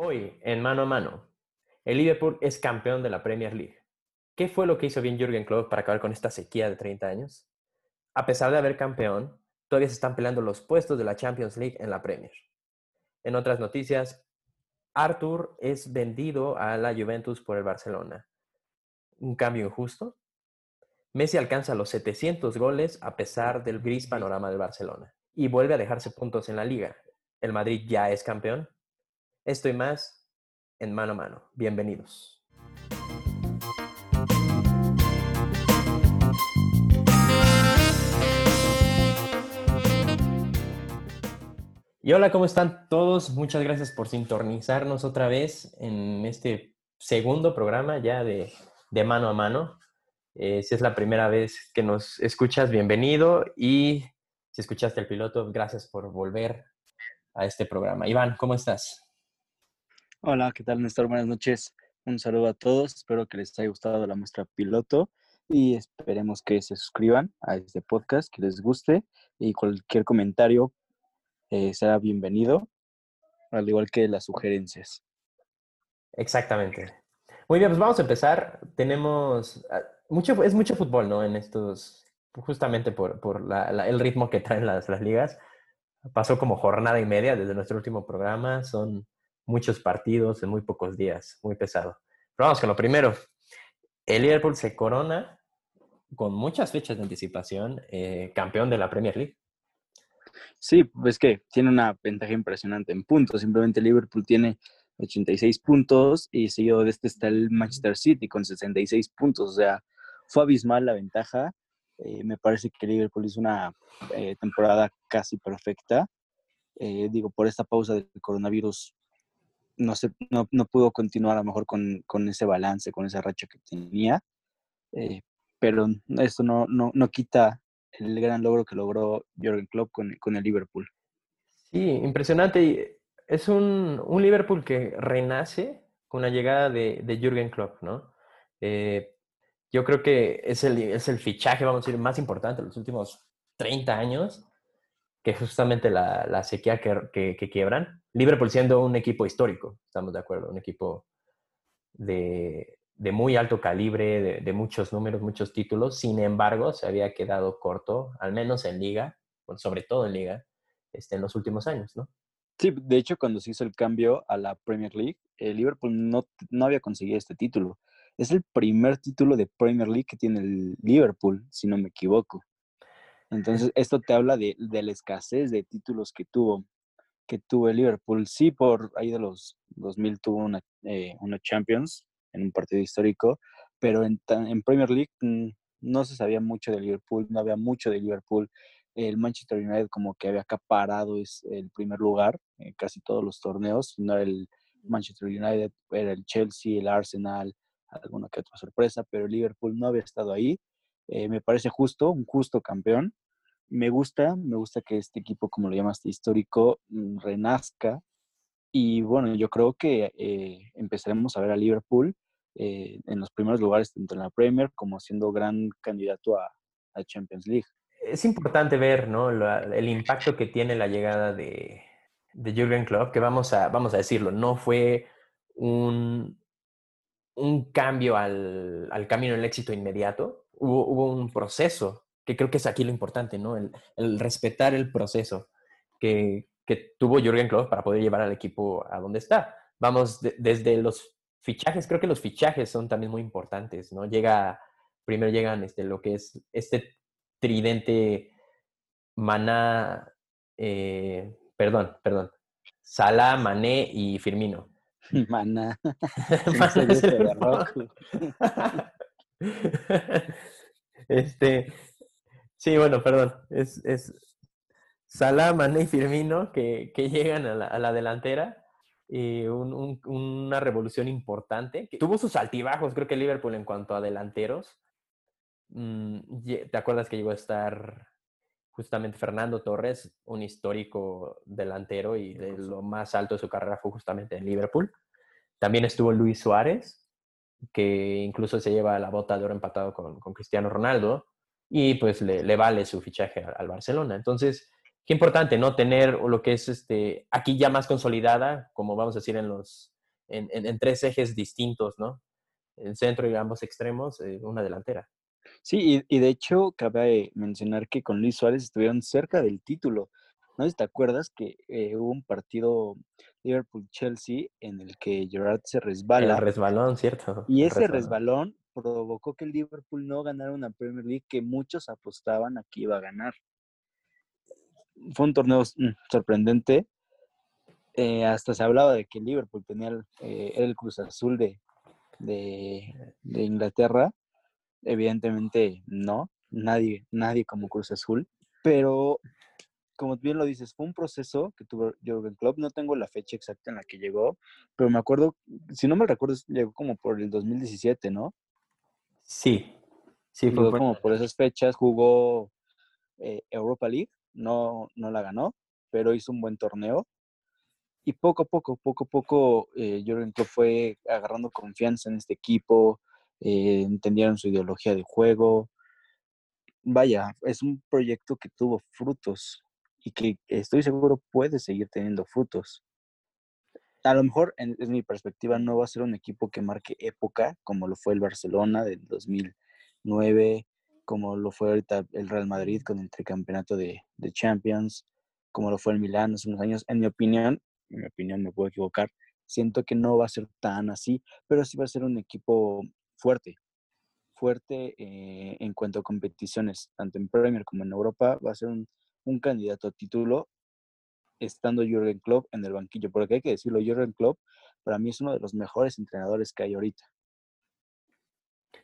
Hoy, en mano a mano, el Liverpool es campeón de la Premier League. ¿Qué fue lo que hizo bien Jürgen Klopp para acabar con esta sequía de 30 años? A pesar de haber campeón, todavía se están peleando los puestos de la Champions League en la Premier. En otras noticias, Arthur es vendido a la Juventus por el Barcelona. ¿Un cambio injusto? Messi alcanza los 700 goles a pesar del gris panorama del Barcelona y vuelve a dejarse puntos en la liga. ¿El Madrid ya es campeón? Esto y más en mano a mano. Bienvenidos. Y hola, ¿cómo están todos? Muchas gracias por sintonizarnos otra vez en este segundo programa ya de, mano a mano. Eh, si es la primera vez que nos escuchas, bienvenido. Y si escuchaste el piloto, gracias por volver a este programa. Iván, ¿cómo estás? Hola, ¿qué tal, Néstor? Buenas noches. Un saludo a todos. Espero que les haya gustado la muestra piloto y esperemos que se suscriban a este podcast, que les guste y cualquier comentario eh, será bienvenido, al igual que las sugerencias. Exactamente. Muy bien, pues vamos a empezar. Tenemos ah, mucho, es mucho fútbol, ¿no? En estos, justamente por, por el ritmo que traen las, las ligas. Pasó como jornada y media desde nuestro último programa. Son muchos partidos en muy pocos días, muy pesado. Pero vamos con lo primero. El Liverpool se corona con muchas fechas de anticipación, eh, campeón de la Premier League. Sí, pues que tiene una ventaja impresionante en puntos. Simplemente Liverpool tiene 86 puntos y seguido de este está el Manchester City con 66 puntos. O sea, fue abismal la ventaja. Eh, me parece que Liverpool hizo una eh, temporada casi perfecta. digo, por esta pausa del coronavirus no, se, no, pudo continuar a lo mejor con, ese balance, con esa racha que tenía. Eh, pero esto no, no, quita el gran logro que logró Jürgen Klopp con, el Liverpool. Sí, impresionante. Es un, Liverpool que renace con la llegada de, de Jürgen Klopp, ¿no? Eh, yo creo que es el, es el fichaje, vamos a decir, más importante de los últimos 30 años que justamente la, sequía que, quiebran. Liverpool siendo un equipo histórico, estamos de acuerdo, un equipo de, muy alto calibre, de, muchos números, muchos títulos. Sin embargo, se había quedado corto, al menos en liga, sobre todo en liga, este, en los últimos años, ¿no? Sí, de hecho, cuando se hizo el cambio a la Premier League, el Liverpool no, no había conseguido este título. Es el primer título de Premier League que tiene el Liverpool, si no me equivoco. Entonces, esto te habla de, la escasez de títulos que tuvo, que tuvo el Liverpool. Sí, por ahí de los 2000 tuvo una, eh, una Champions en un partido histórico, pero en, en Premier League mm, no se sabía mucho de Liverpool, no había mucho de Liverpool. El Manchester United como que había acaparado es el primer lugar en casi todos los torneos, no era el Manchester United, era el Chelsea, el Arsenal, alguna que otra sorpresa, pero el Liverpool no había estado ahí eh, me parece justo, un justo campeón. Me gusta, me gusta que este equipo, como lo llamaste, histórico, mm, renazca. Y bueno, yo creo que eh, empezaremos a ver a Liverpool eh, en los primeros lugares, tanto en la Premier como siendo gran candidato a, a Champions League. Es importante ver ¿no? el impacto que tiene la llegada de, de Jürgen Klopp, que vamos a, vamos a decirlo, no fue un, un cambio al, al camino del éxito inmediato, hubo, un proceso, que creo que es aquí lo importante, ¿no? El, respetar el proceso que, tuvo Jürgen Klopp para poder llevar al equipo a donde está. Vamos, desde los fichajes, creo que los fichajes son también muy importantes, ¿no? Llega, primero llegan este, lo que es este tridente Maná, eh, perdón, perdón, Salah, Mané y Firmino. Maná. este, sí, bueno, perdón. Es, es Salah, Mané y Firmino que, llegan a la, delantera. Y una revolución importante. Tuvo sus altibajos, creo que Liverpool en cuanto a delanteros. Mm, ¿Te acuerdas que llegó a estar justamente Fernando Torres, un histórico delantero y de lo más alto de su carrera fue justamente en Liverpool? También estuvo Luis Suárez, que incluso se lleva la bota de oro empatado con, Cristiano Ronaldo y pues le, vale su fichaje al, Barcelona. Entonces, qué importante, ¿no? Tener lo que es este, aquí ya más consolidada, como vamos a decir, en los, en, en, tres ejes distintos, ¿no? El centro y ambos extremos, eh, una delantera. Sí, y, de hecho, cabe mencionar que con Luis Suárez estuvieron cerca del título. No sé si te acuerdas que eh, hubo un partido Liverpool-Chelsea en el que Gerard se resbala. El resbalón, cierto. Y ese resbalón. Provocó que el Liverpool no ganara una Premier League que muchos apostaban a que iba a ganar fue un torneo mm, sorprendente. Eh, hasta se hablaba de que Liverpool tenía el, eh, el Cruz Azul de, de, Inglaterra. Evidentemente no, nadie, nadie como Cruz Azul. Pero, como bien lo dices, fue un proceso que tuvo Jürgen Klopp. No tengo la fecha exacta en la que llegó, pero me acuerdo, si no me recuerdo, llegó como por el 2017, ¿no? Sí, sí, fue como por esas fechas. Jugó eh, Europa League no, no la ganó, pero hizo un buen torneo. Y poco a poco, poco a poco, eh, Jürgen Klopp fue agarrando confianza en este equipo, eh, entendieron su ideología de juego. Vaya, es un proyecto que tuvo frutos y que estoy seguro puede seguir teniendo frutos. A lo mejor, en, mi perspectiva, no va a ser un equipo que marque época, como lo fue el Barcelona del 2009, como lo fue ahorita el Real Madrid con el tricampeonato de, Champions, como lo fue el Milán hace unos años. En mi opinión, en mi opinión me puedo equivocar, siento que no va a ser tan así, pero sí va a ser un equipo fuerte, fuerte eh, en cuanto a competiciones, tanto en Premier como en Europa, va a ser un candidato a título estando Jürgen Klopp en el banquillo, porque hay que decirlo, Jürgen Klopp para mí es uno de los mejores entrenadores que hay ahorita.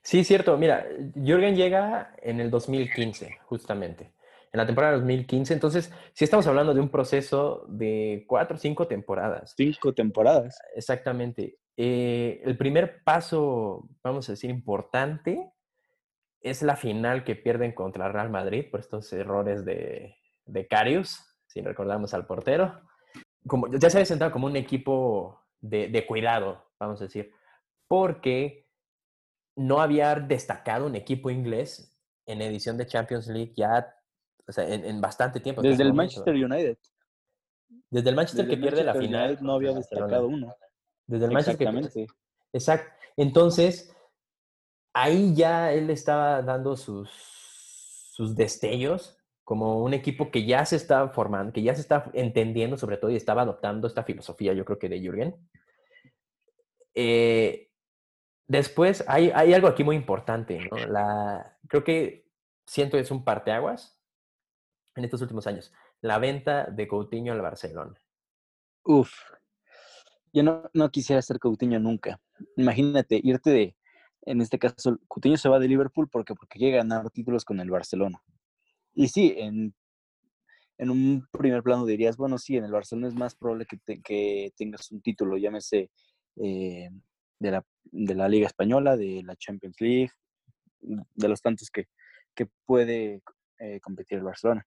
Sí, cierto. Mira, Jürgen llega en el 2015, justamente. En la temporada 2015. Entonces, sí estamos hablando de un proceso de cuatro o cinco temporadas. Cinco temporadas. Exactamente. Eh, el primer paso, vamos a decir, importante, es la final que pierden contra Real Madrid por estos errores de, de Carius, si recordamos al portero. Como, ya se había sentado como un equipo de, de cuidado, vamos a decir, porque no había destacado un equipo inglés en edición de Champions League ya o sea, en, bastante tiempo. Desde el Manchester United. Desde el Manchester que pierde la final. no había destacado uno. Desde el Manchester que Exacto. Entonces, ahí ya él estaba dando sus, sus destellos como un equipo que ya se estaba formando, que ya se está entendiendo sobre todo y estaba adoptando esta filosofía, yo creo que de Jürgen. Eh, Después, hay, hay algo aquí muy importante, ¿no? La, creo que siento es un parteaguas en estos últimos años. La venta de Coutinho al Barcelona. Uf, yo no, no quisiera ser Coutinho nunca. Imagínate irte de, en este caso, Coutinho se va de Liverpool porque, porque quiere ganar títulos con el Barcelona. Y sí, en, en un primer plano dirías, bueno, sí, en el Barcelona es más probable que, que tengas un título, llámese eh, de la, de la Liga Española, de la Champions League, de los tantos que, que puede eh, competir el Barcelona.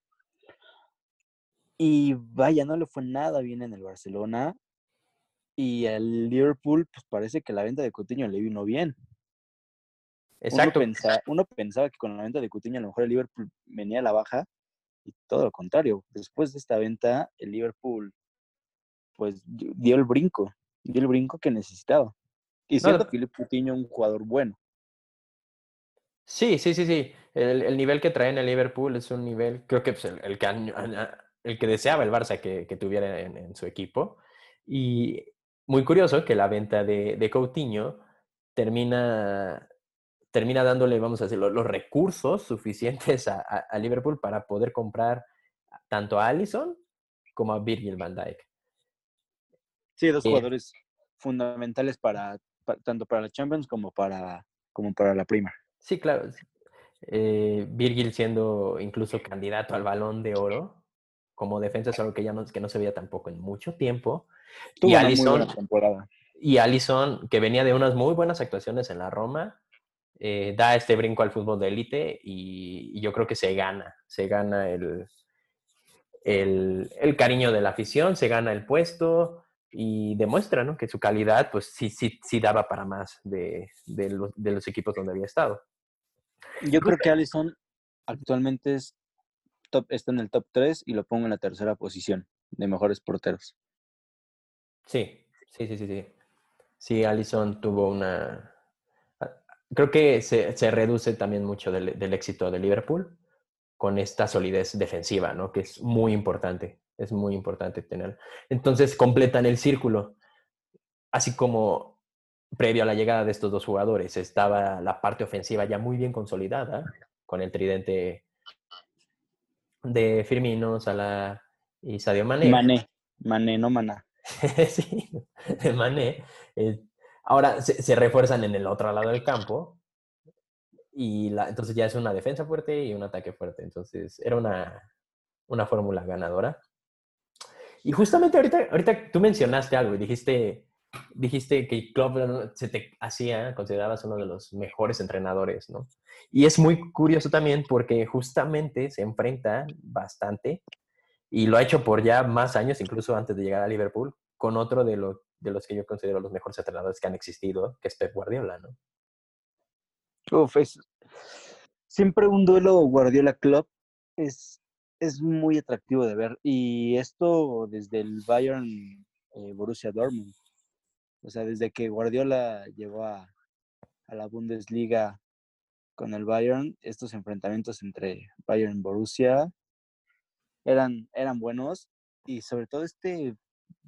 Y vaya, no le fue nada bien en el Barcelona. Y al Liverpool, pues parece que la venta de Coutinho le vino bien. Exacto. Uno pensaba, que con la venta de Coutinho a lo mejor el Liverpool venía a la baja y todo lo contrario. Después de esta venta, el Liverpool pues dio el brinco, dio el brinco que necesitaba. Y siendo no, Philip Coutinho un jugador bueno. Sí, sí, sí, sí. El, nivel que trae en el Liverpool es un nivel, creo que pues, el, que, el que deseaba el Barça que, tuviera en, su equipo. Y muy curioso que la venta de, de Coutinho termina, termina dándole, vamos a decir, los, recursos suficientes a, Liverpool para poder comprar tanto a Allison como a Virgil van Dijk. Sí, dos eh, jugadores fundamentales para tanto para la Champions como para, como para la Prima. Sí, claro. Eh, Virgil siendo incluso candidato al balón de oro como defensa es algo que ya no, que no se veía tampoco en mucho tiempo. y Allison, Y Allison, que venía de unas muy buenas actuaciones en la Roma, eh, da este brinco al fútbol de élite y, yo creo que se gana, se gana el, el, el, cariño de la afición, se gana el puesto, y demuestra ¿no? que su calidad pues sí, sí, sí daba para más de, de, los, de los equipos donde había estado. Yo creo que Allison actualmente es top, está en el top 3 y lo pongo en la tercera posición de mejores porteros. Sí, sí, sí, sí, sí. Sí, Allison tuvo una... Creo que se, se reduce también mucho del, del éxito de Liverpool con esta solidez defensiva, ¿no? Que es muy importante, es muy importante tener. Entonces completan el círculo, así como previo a la llegada de estos dos jugadores estaba la parte ofensiva ya muy bien consolidada con el tridente de Firmino, Salah y Sadio Mané. Mané, Mané, no Maná. sí, Mané. Eh, ahora se, refuerzan en el otro lado del campo y entonces ya es una defensa fuerte y un ataque fuerte. Entonces era una, una fórmula ganadora. Y justamente ahorita, ahorita tú mencionaste algo y dijiste, dijiste que Klopp se te hacía, considerabas uno de los mejores entrenadores, ¿no? Y es muy curioso también porque justamente se enfrenta bastante y lo ha hecho por ya más años, incluso antes de llegar a Liverpool, con otro de, lo- de los que yo considero los mejores entrenadores que han existido, que es Pep Guardiola, ¿no? Uf, es- siempre un duelo Guardiola Club es, es muy atractivo de ver. Y esto desde el Bayern eh, Borussia Dortmund. O sea, desde que Guardiola llegó a, a la Bundesliga con el Bayern, estos enfrentamientos entre Bayern y Borussia eran, eran buenos. Y sobre todo este,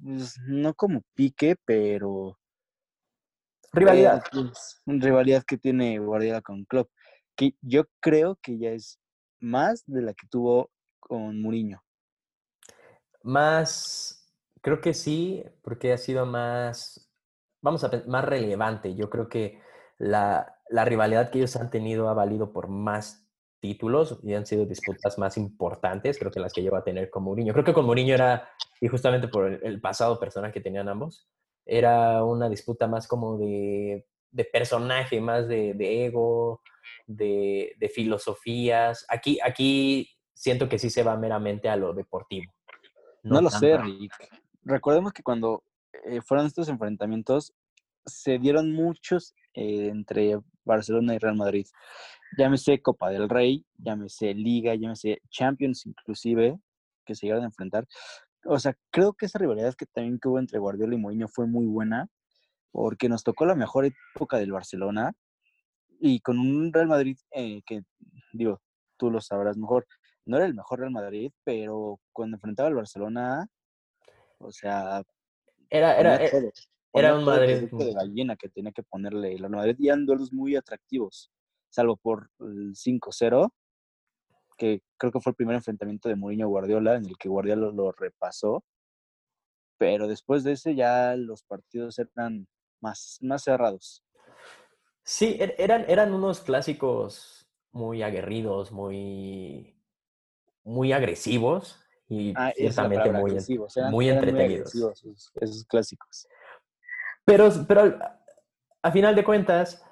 pues, no como pique, pero Rivalidad. eh, pues, rivalidad que tiene Guardiola con Klopp, que yo creo que ya es más de la que tuvo con Mourinho. Más, creo que sí, porque ha sido más, vamos a más relevante. Yo creo que la, la rivalidad que ellos han tenido ha valido por más títulos y han sido disputas más importantes, creo que las que lleva a tener con Mourinho. Creo que con Mourinho era, y justamente por el, pasado personal que tenían ambos, era una disputa más como de, de personaje, más de, de ego, de, de filosofías. Aquí, aquí siento que sí se va meramente a lo deportivo. No, lo sé, Rick. Recordemos que cuando eh, fueron estos enfrentamientos, se dieron muchos eh, entre Barcelona y Real Madrid. Llámese Copa del Rey, llámese Liga, llámese Champions inclusive, que se llegaron a enfrentar. O sea, creo que esa rivalidad que también que hubo entre Guardiola y Mourinho fue muy buena, porque nos tocó la mejor época del Barcelona y con un Real Madrid eh, que, digo, tú lo sabrás mejor, no era el mejor Real Madrid, pero cuando enfrentaba al Barcelona, o sea, Era, era, era un Madrid de muy- gallina que tenía que ponerle Real Madrid y eran duelos muy atractivos, salvo por el 5-0, que creo que fue el primer enfrentamiento de Mourinho Guardiola en el que Guardiola lo, lo repasó, pero después de ese ya los partidos eran más, más cerrados. Sí, er- eran, eran unos clásicos muy aguerridos, muy, muy agresivos y Ah, la ciertamente palabra, muy, agresivos, eran- muy eran entretenidos. agresivos esos, esos clásicos. Pero, pero al- a final de cuentas,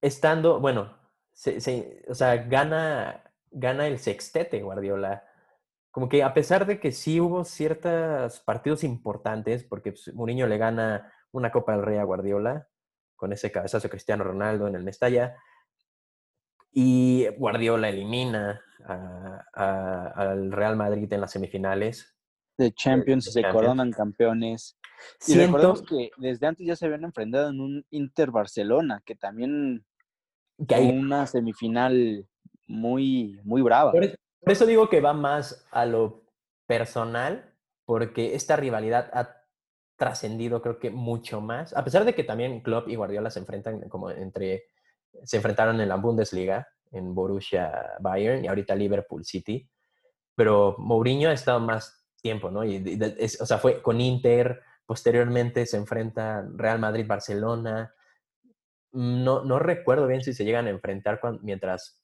estando, bueno, se- se- o sea, gana, gana el sextete Guardiola. Como que a pesar de que sí hubo ciertos partidos importantes, porque pues, Mourinho le gana una Copa del Rey a Guardiola, con ese cabezazo Cristiano Ronaldo en el Mestalla, y Guardiola elimina a- a- al Real Madrid en las semifinales. De Champions de se Champions. coronan campeones. Y Siento, recordemos que desde antes ya se habían enfrentado en un Inter-Barcelona, que también que fue hay- una semifinal muy, muy brava. Por, es- por eso digo que va más a lo personal, porque esta rivalidad ha trascendido creo que mucho más, a pesar de que también Klopp y Guardiola se enfrentan como entre, se enfrentaron en la Bundesliga, en Borussia Bayern y ahorita Liverpool City, pero Mourinho ha estado más tiempo, ¿no? Y es- o sea, fue con Inter, posteriormente se enfrenta Real Madrid-Barcelona, no, no recuerdo bien si se llegan a enfrentar mientras...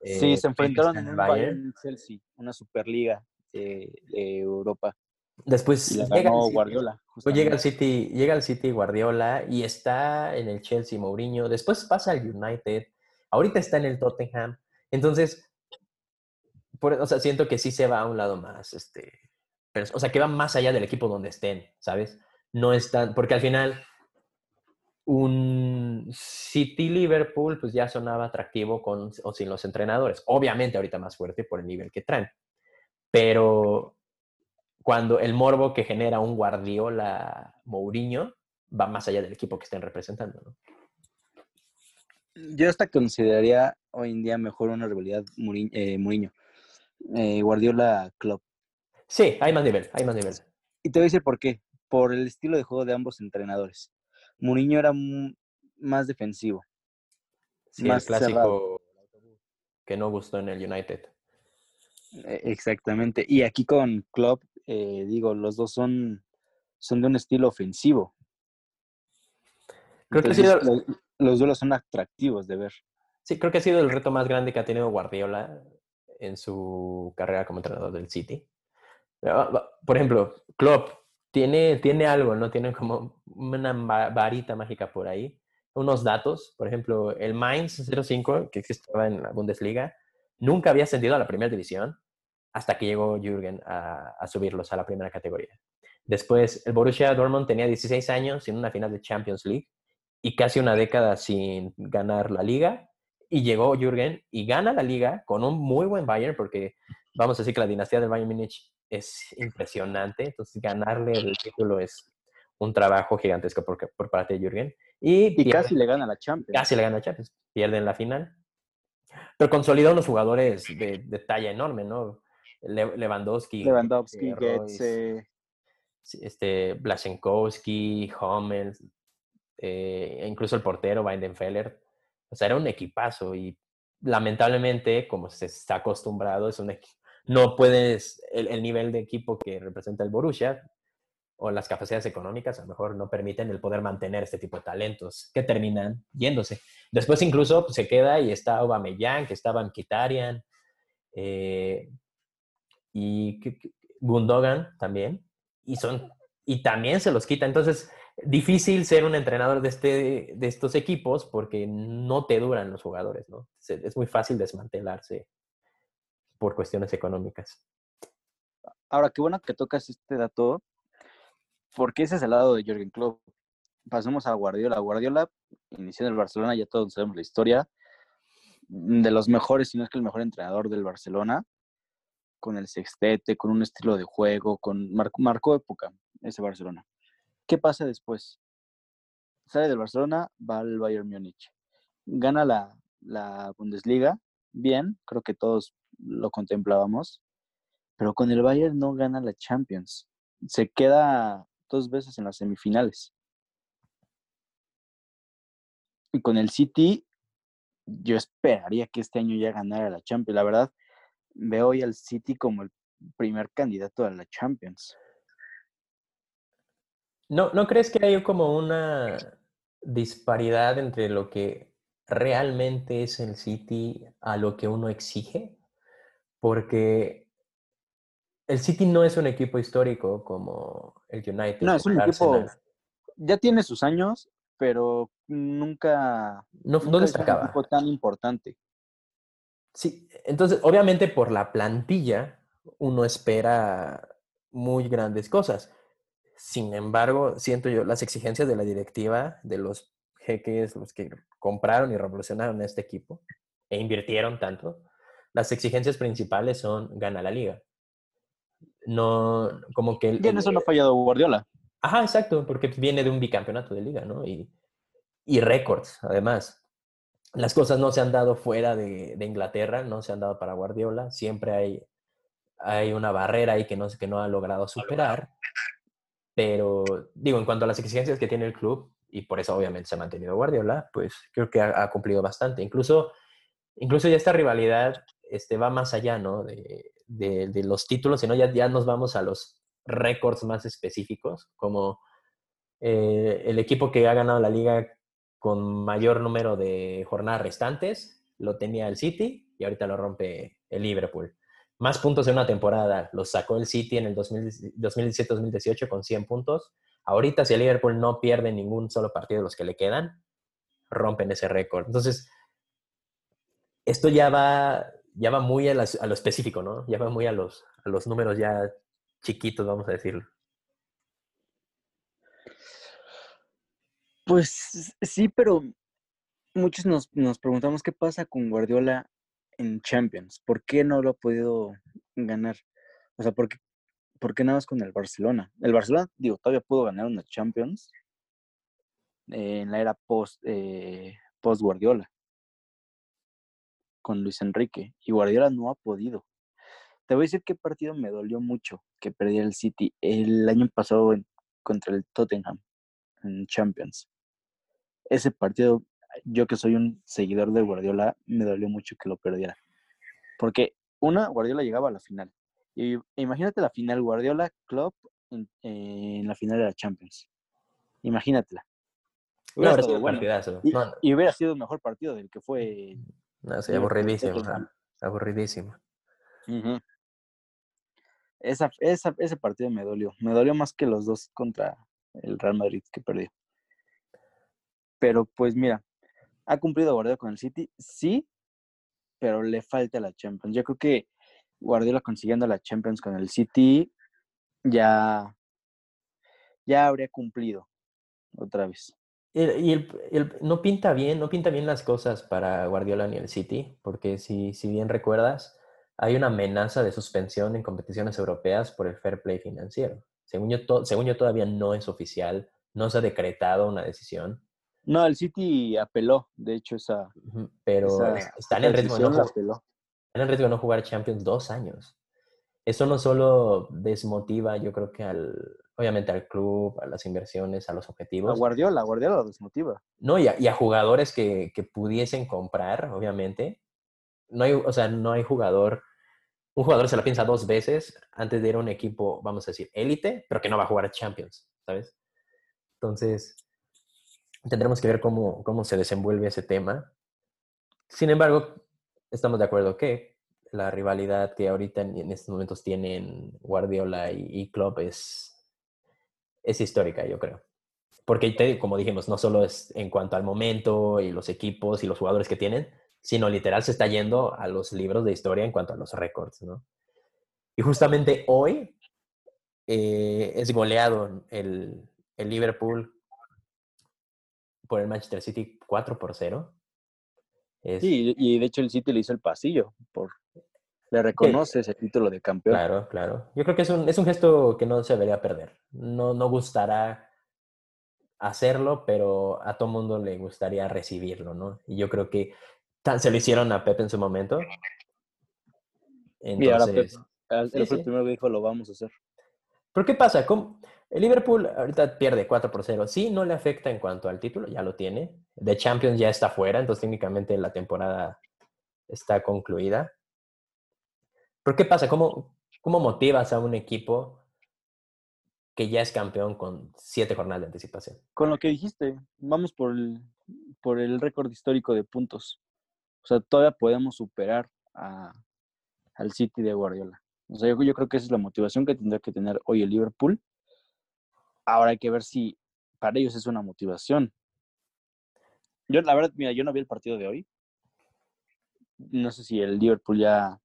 sí, eh, se enfrentaron en el Bayern. Chelsea, una superliga de, de Europa. Después Y la llega ganó el City. Guardiola. Pues llega el justamente. City, llega el City Guardiola y está en el Chelsea Mourinho. Después pasa al United. Ahorita está en el Tottenham. Entonces, por- o sea, siento que sí se va a un lado más, este, o sea, que va más allá del equipo donde estén, ¿sabes? No están, porque al final un City Liverpool pues ya sonaba atractivo con o sin los entrenadores. Obviamente ahorita más fuerte por el nivel que traen. Pero cuando el morbo que genera un Guardiola Mourinho va más allá del equipo que estén representando, ¿no? Yo hasta consideraría hoy en día mejor una rivalidad eh, Mourinho. Eh, Guardiola Club. Sí, hay más nivel, hay más nivel. Y te voy a decir por qué. Por el estilo de juego de ambos entrenadores. Mourinho era más defensivo. Sí, más clásico que no gustó en el United. E, exactamente. Y aquí con Klopp, eh, digo, los dos son, son de un estilo ofensivo. Creo que los, los duelos son atractivos de ver. Sí, creo que ha sido el reto más grande que ha tenido Guardiola en su carrera como entrenador del City. Por ejemplo, Klopp tiene, tiene algo, ¿no? Tiene como una varita mágica por ahí. Unos datos, por ejemplo, el Mainz 05, que estaba en la Bundesliga, nunca había ascendido a la primera división hasta que llegó Jürgen a, a subirlos a la primera categoría. Después, el Borussia Dortmund tenía 16 años en una final de Champions League y casi una década sin ganar la liga. Y llegó Jürgen y gana la liga con un muy buen Bayern, porque vamos a decir que la dinastía del Bayern Múnich es impresionante. Entonces, ganarle el título es un trabajo gigantesco por, por parte de Jürgen. Y, casi le gana la Champions. Casi le gana la Champions. Pierden la final. Pero consolidó unos jugadores de, talla enorme, ¿no? Lewandowski. Lewandowski, Goetze. Este, Blasenkowski, Hummels, eh, e incluso el portero, Weidenfeller. O sea, era un equipazo y lamentablemente, como se está acostumbrado, es un equipo no puedes, el, nivel de equipo que representa el Borussia o las capacidades económicas a lo mejor no permiten el poder mantener este tipo de talentos que terminan yéndose. Después incluso pues, se queda y está Aubameyang, que estaba en Kitarian, eh, y Gundogan también, y, son, y también se los quita. Entonces, difícil ser un entrenador de, este, de estos equipos porque no te duran los jugadores, ¿no? Es muy fácil desmantelarse por cuestiones económicas. Ahora, qué bueno que tocas este dato, porque ese es el lado de Jürgen Klopp. Pasemos a Guardiola. Guardiola inició en el Barcelona, ya todos sabemos la historia, de los mejores, si no es que el mejor entrenador del Barcelona, con el sextete, con un estilo de juego, con marcó, época ese Barcelona. ¿Qué pasa después? Sale del Barcelona, va al Bayern Múnich. Gana la, la Bundesliga, bien, creo que todos lo contemplábamos, pero con el Bayern no gana la Champions. Se queda dos veces en las semifinales. Y con el City, yo esperaría que este año ya ganara la Champions. La verdad, veo hoy al City como el primer candidato a la Champions. ¿No, ¿No crees que hay como una disparidad entre lo que realmente es el City a lo que uno exige? Porque el City no es un equipo histórico como el United. No, es un equipo, ya tiene sus años, pero nunca, no, nunca destacaba. un equipo tan importante. Sí, entonces, obviamente por la plantilla uno espera muy grandes cosas. Sin embargo, siento yo las exigencias de la directiva, de los jeques, los que compraron y revolucionaron este equipo e invirtieron tanto, las exigencias principales son gana la liga. No, como que... Bien, eso no ha fallado Guardiola. Ajá, exacto, porque viene de un bicampeonato de liga, ¿no? Y, y récords, además. Las cosas no se han dado fuera de, Inglaterra, no se han dado para Guardiola. Siempre hay, hay una barrera ahí que no, que no ha logrado superar. Pero, digo, en cuanto a las exigencias que tiene el club, y por eso obviamente se ha mantenido Guardiola, pues creo que ha, ha cumplido bastante. Incluso, incluso ya esta rivalidad este, va más allá, ¿no? De, los títulos, sino ya, ya nos vamos a los récords más específicos, como eh, el equipo que ha ganado la liga con mayor número de jornadas restantes, lo tenía el City y ahorita lo rompe el Liverpool. Más puntos en una temporada los sacó el City en el 2017-2018 con 100 puntos. Ahorita si el Liverpool no pierde ningún solo partido de los que le quedan, rompen ese récord. Entonces, esto ya va ya va muy a, lo específico, ¿no? Ya va muy a los, a los números ya chiquitos, vamos a decirlo. Pues sí, pero muchos nos, nos preguntamos qué pasa con Guardiola en Champions. ¿Por qué no lo ha podido ganar? O sea, ¿por qué, nada más con el Barcelona? El Barcelona, digo, todavía pudo ganar una Champions en la era post, eh, post Guardiola con Luis Enrique y Guardiola no ha podido. Te voy a decir qué partido me dolió mucho que perdía el City el año pasado contra el Tottenham en Champions. Ese partido, yo que soy un seguidor de Guardiola, me dolió mucho que lo perdiera. Porque una, Guardiola llegaba a la final. Y imagínate la final, Guardiola Club en, la final de la Champions. Imagínatela. Hubiera sido bueno. Y, y, hubiera sido el mejor partido del que fue no, sería aburridísimo. Aburridísimo. esa, ese partido me dolió. Me dolió más que los dos contra el Real Madrid que perdió. Pero pues mira, ¿ha cumplido Guardiola con el City? Sí, pero le falta la Champions. Yo creo que Guardiola consiguiendo la Champions con el City ya, ya habría cumplido otra vez. Y el, no pinta bien, no pinta bien las cosas para Guardiola ni el City, porque si, si bien recuerdas, hay una amenaza de suspensión en competiciones europeas por el fair play financiero. Según yo, según yo todavía no es oficial, no se ha decretado una decisión. No, el City apeló, de hecho, esa. Pero están, en riesgo no están en riesgo de no jugar Champions dos años. Eso no solo desmotiva, yo creo que al, obviamente al club, a las inversiones, a los objetivos. A Guardiola, a Guardiola lo desmotiva. No, y a, jugadores que, que, pudiesen comprar, obviamente. No hay, o sea, no hay jugador, un jugador se la piensa dos veces antes de ir a un equipo, vamos a decir, élite, pero que no va a jugar a Champions, ¿sabes? Entonces, tendremos que ver cómo, cómo se desenvuelve ese tema. Sin embargo, estamos de acuerdo que la rivalidad que ahorita en, estos momentos tienen Guardiola y, y Klopp es es histórica, yo creo. Porque, como dijimos, no solo es en cuanto al momento y los equipos y los jugadores que tienen, sino literal se está yendo a los libros de historia en cuanto a los récords, ¿no? Y justamente hoy eh, es goleado el, el, Liverpool por el Manchester City 4 por 0. Sí, y de hecho el City le hizo el pasillo por, le reconoce ese título de campeón. Claro, claro. Yo creo que es un, es un gesto que no se debería perder. No, no gustará hacerlo, pero a todo mundo le gustaría recibirlo, ¿no? Y yo creo que se lo hicieron a Pepe en su momento. Entonces, él fue el primero que dijo, lo vamos a hacer. ¿Pero qué pasa? El Liverpool ahorita pierde 4 por 0. Sí, no le afecta en cuanto al título, ya lo tiene. De Champions ya está fuera, entonces técnicamente la temporada está concluida. Pero ¿qué pasa? ¿Cómo, ¿Cómo motivas a un equipo que ya es campeón con siete jornadas de anticipación? Con lo que dijiste, vamos por el, por el récord histórico de puntos. O sea, todavía podemos superar al City de Guardiola. O sea, yo, yo, creo que esa es la motivación que tendrá que tener hoy el Liverpool. Ahora hay que ver si para ellos es una motivación. Yo, la verdad, mira, yo no vi el partido de hoy. No sé si el Liverpool ya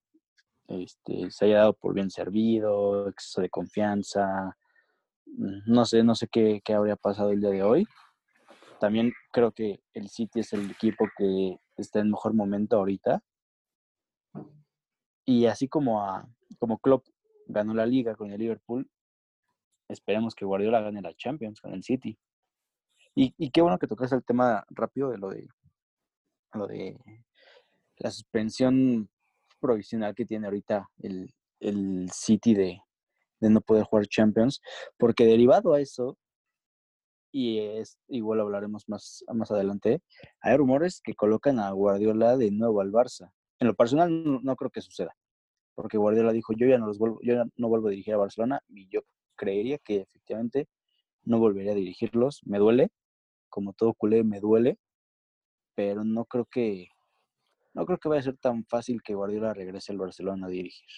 este, se haya dado por bien servido, exceso de confianza, mm, no sé, no sé qué, qué, habría pasado el día de hoy. También creo que el City es el equipo que está en mejor momento ahorita. Y así como, a, como Klopp ganó la liga con el Liverpool, esperemos que Guardiola gane la Champions con el City. Y, y qué bueno que tocaste el tema rápido de lo de lo de la suspensión provisional que tiene ahorita el, el City de, de, no poder jugar Champions, porque derivado a eso, y es igual hablaremos más, más adelante, hay rumores que colocan a Guardiola de nuevo al Barça. En lo personal no, creo que suceda, porque Guardiola dijo, yo ya no los vuelvo, yo no vuelvo a dirigir a Barcelona, y yo creería que efectivamente no volvería a dirigirlos. Me duele, como todo culé, me duele, pero no creo que no creo que vaya a ser tan fácil que Guardiola regrese al Barcelona a dirigir.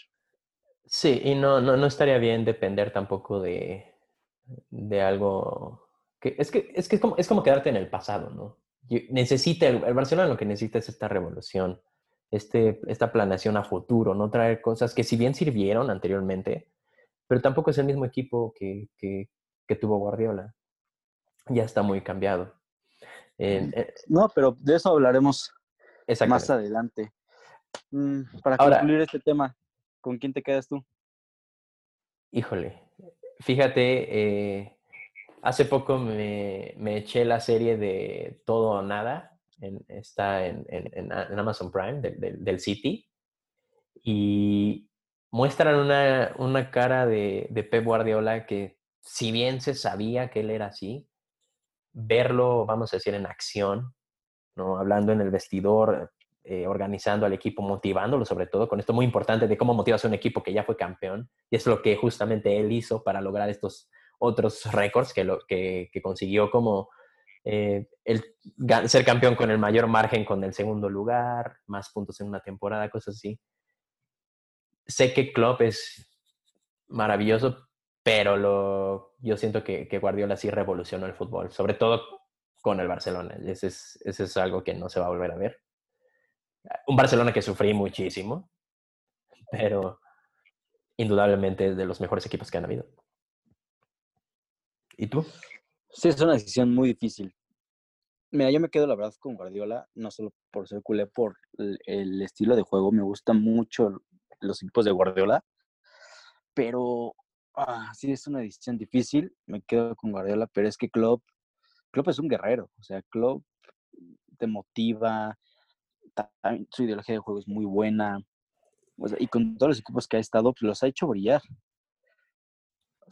Sí, y no, no, no estaría bien depender tampoco de, de algo que es que es que es como, es como quedarte en el pasado, ¿no? Necesita, el, Barcelona lo que necesita es esta revolución, este, esta planeación a futuro, no traer cosas que si bien sirvieron anteriormente, pero tampoco es el mismo equipo que, que, que tuvo Guardiola. Ya está muy cambiado. no, pero de eso hablaremos más adelante. Mm, para concluir este tema, ¿con quién te quedas tú? Híjole, fíjate, eh, hace poco me, eché la serie de Todo o Nada, está en, Amazon Prime, del City, y muestran una, cara de, de Pep Guardiola que si bien se sabía que él era así, verlo, vamos a decir, en acción, ¿no? hablando en el vestidor, eh, organizando al equipo, motivándolo sobre todo, con esto muy importante de cómo motivas a un equipo que ya fue campeón, y es lo que justamente él hizo para lograr estos otros récords que, que, consiguió como eh, el ser campeón con el mayor margen con el segundo lugar, más puntos en una temporada, cosas así. Sé que Klopp es maravilloso, pero lo, yo siento que Guardiola sí revolucionó el fútbol, sobre todo con el Barcelona. Ese es, ese es algo que no se va a volver a ver un Barcelona que sufrí muchísimo, pero indudablemente de los mejores equipos que han habido. ¿Y tú? Sí, es una decisión muy difícil. Mira, yo me quedo la verdad con Guardiola, no solo por ser culé, por el, estilo de juego. Me gustan mucho los equipos de Guardiola, pero ah, sí es una decisión difícil. Me quedo con Guardiola, pero es que Klopp, Klopp es un guerrero. O sea, Klopp te motiva, su ideología de juego es muy buena. y con todos los equipos que ha estado, pues los ha hecho brillar.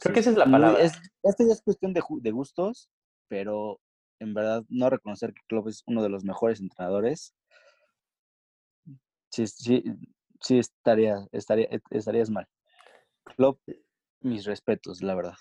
Creo que esa es la palabra. Es, esta ya es cuestión de, de, gustos, pero en verdad no reconocer que Klopp es uno de los mejores entrenadores. Sí, sí, sí estaría, estaría, estarías mal. Klopp, mis respetos, la verdad.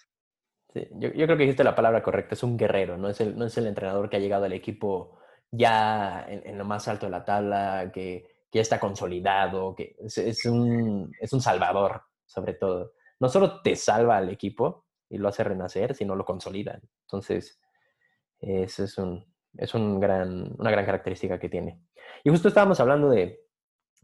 Sí, yo, yo, creo que dijiste la palabra correcta, es un guerrero, no es, el, no es el entrenador que ha llegado al equipo ya en, lo más alto de la tabla, que, ya está consolidado, que es, un, es un salvador, sobre todo. No solo te salva al equipo y lo hace renacer, sino lo consolida. Entonces, esa es, un, es un gran, una gran característica que tiene. Y justo estábamos hablando de,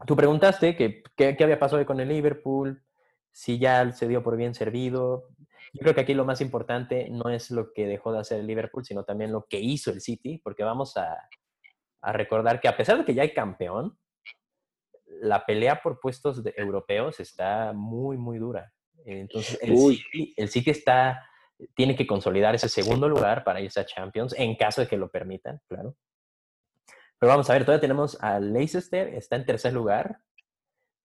tú preguntaste que, qué había pasado con el Liverpool, si ya se dio por bien servido. Yo creo que aquí lo más importante no es lo que dejó de hacer el Liverpool, sino también lo que hizo el City, porque vamos a, recordar que a pesar de que ya hay campeón, la pelea por puestos de europeos está muy, muy dura. Entonces, el City, el City, está, tiene que consolidar ese segundo lugar para irse a Champions, en caso de que lo permitan, claro. Pero vamos a ver, todavía tenemos a Leicester, está en tercer lugar.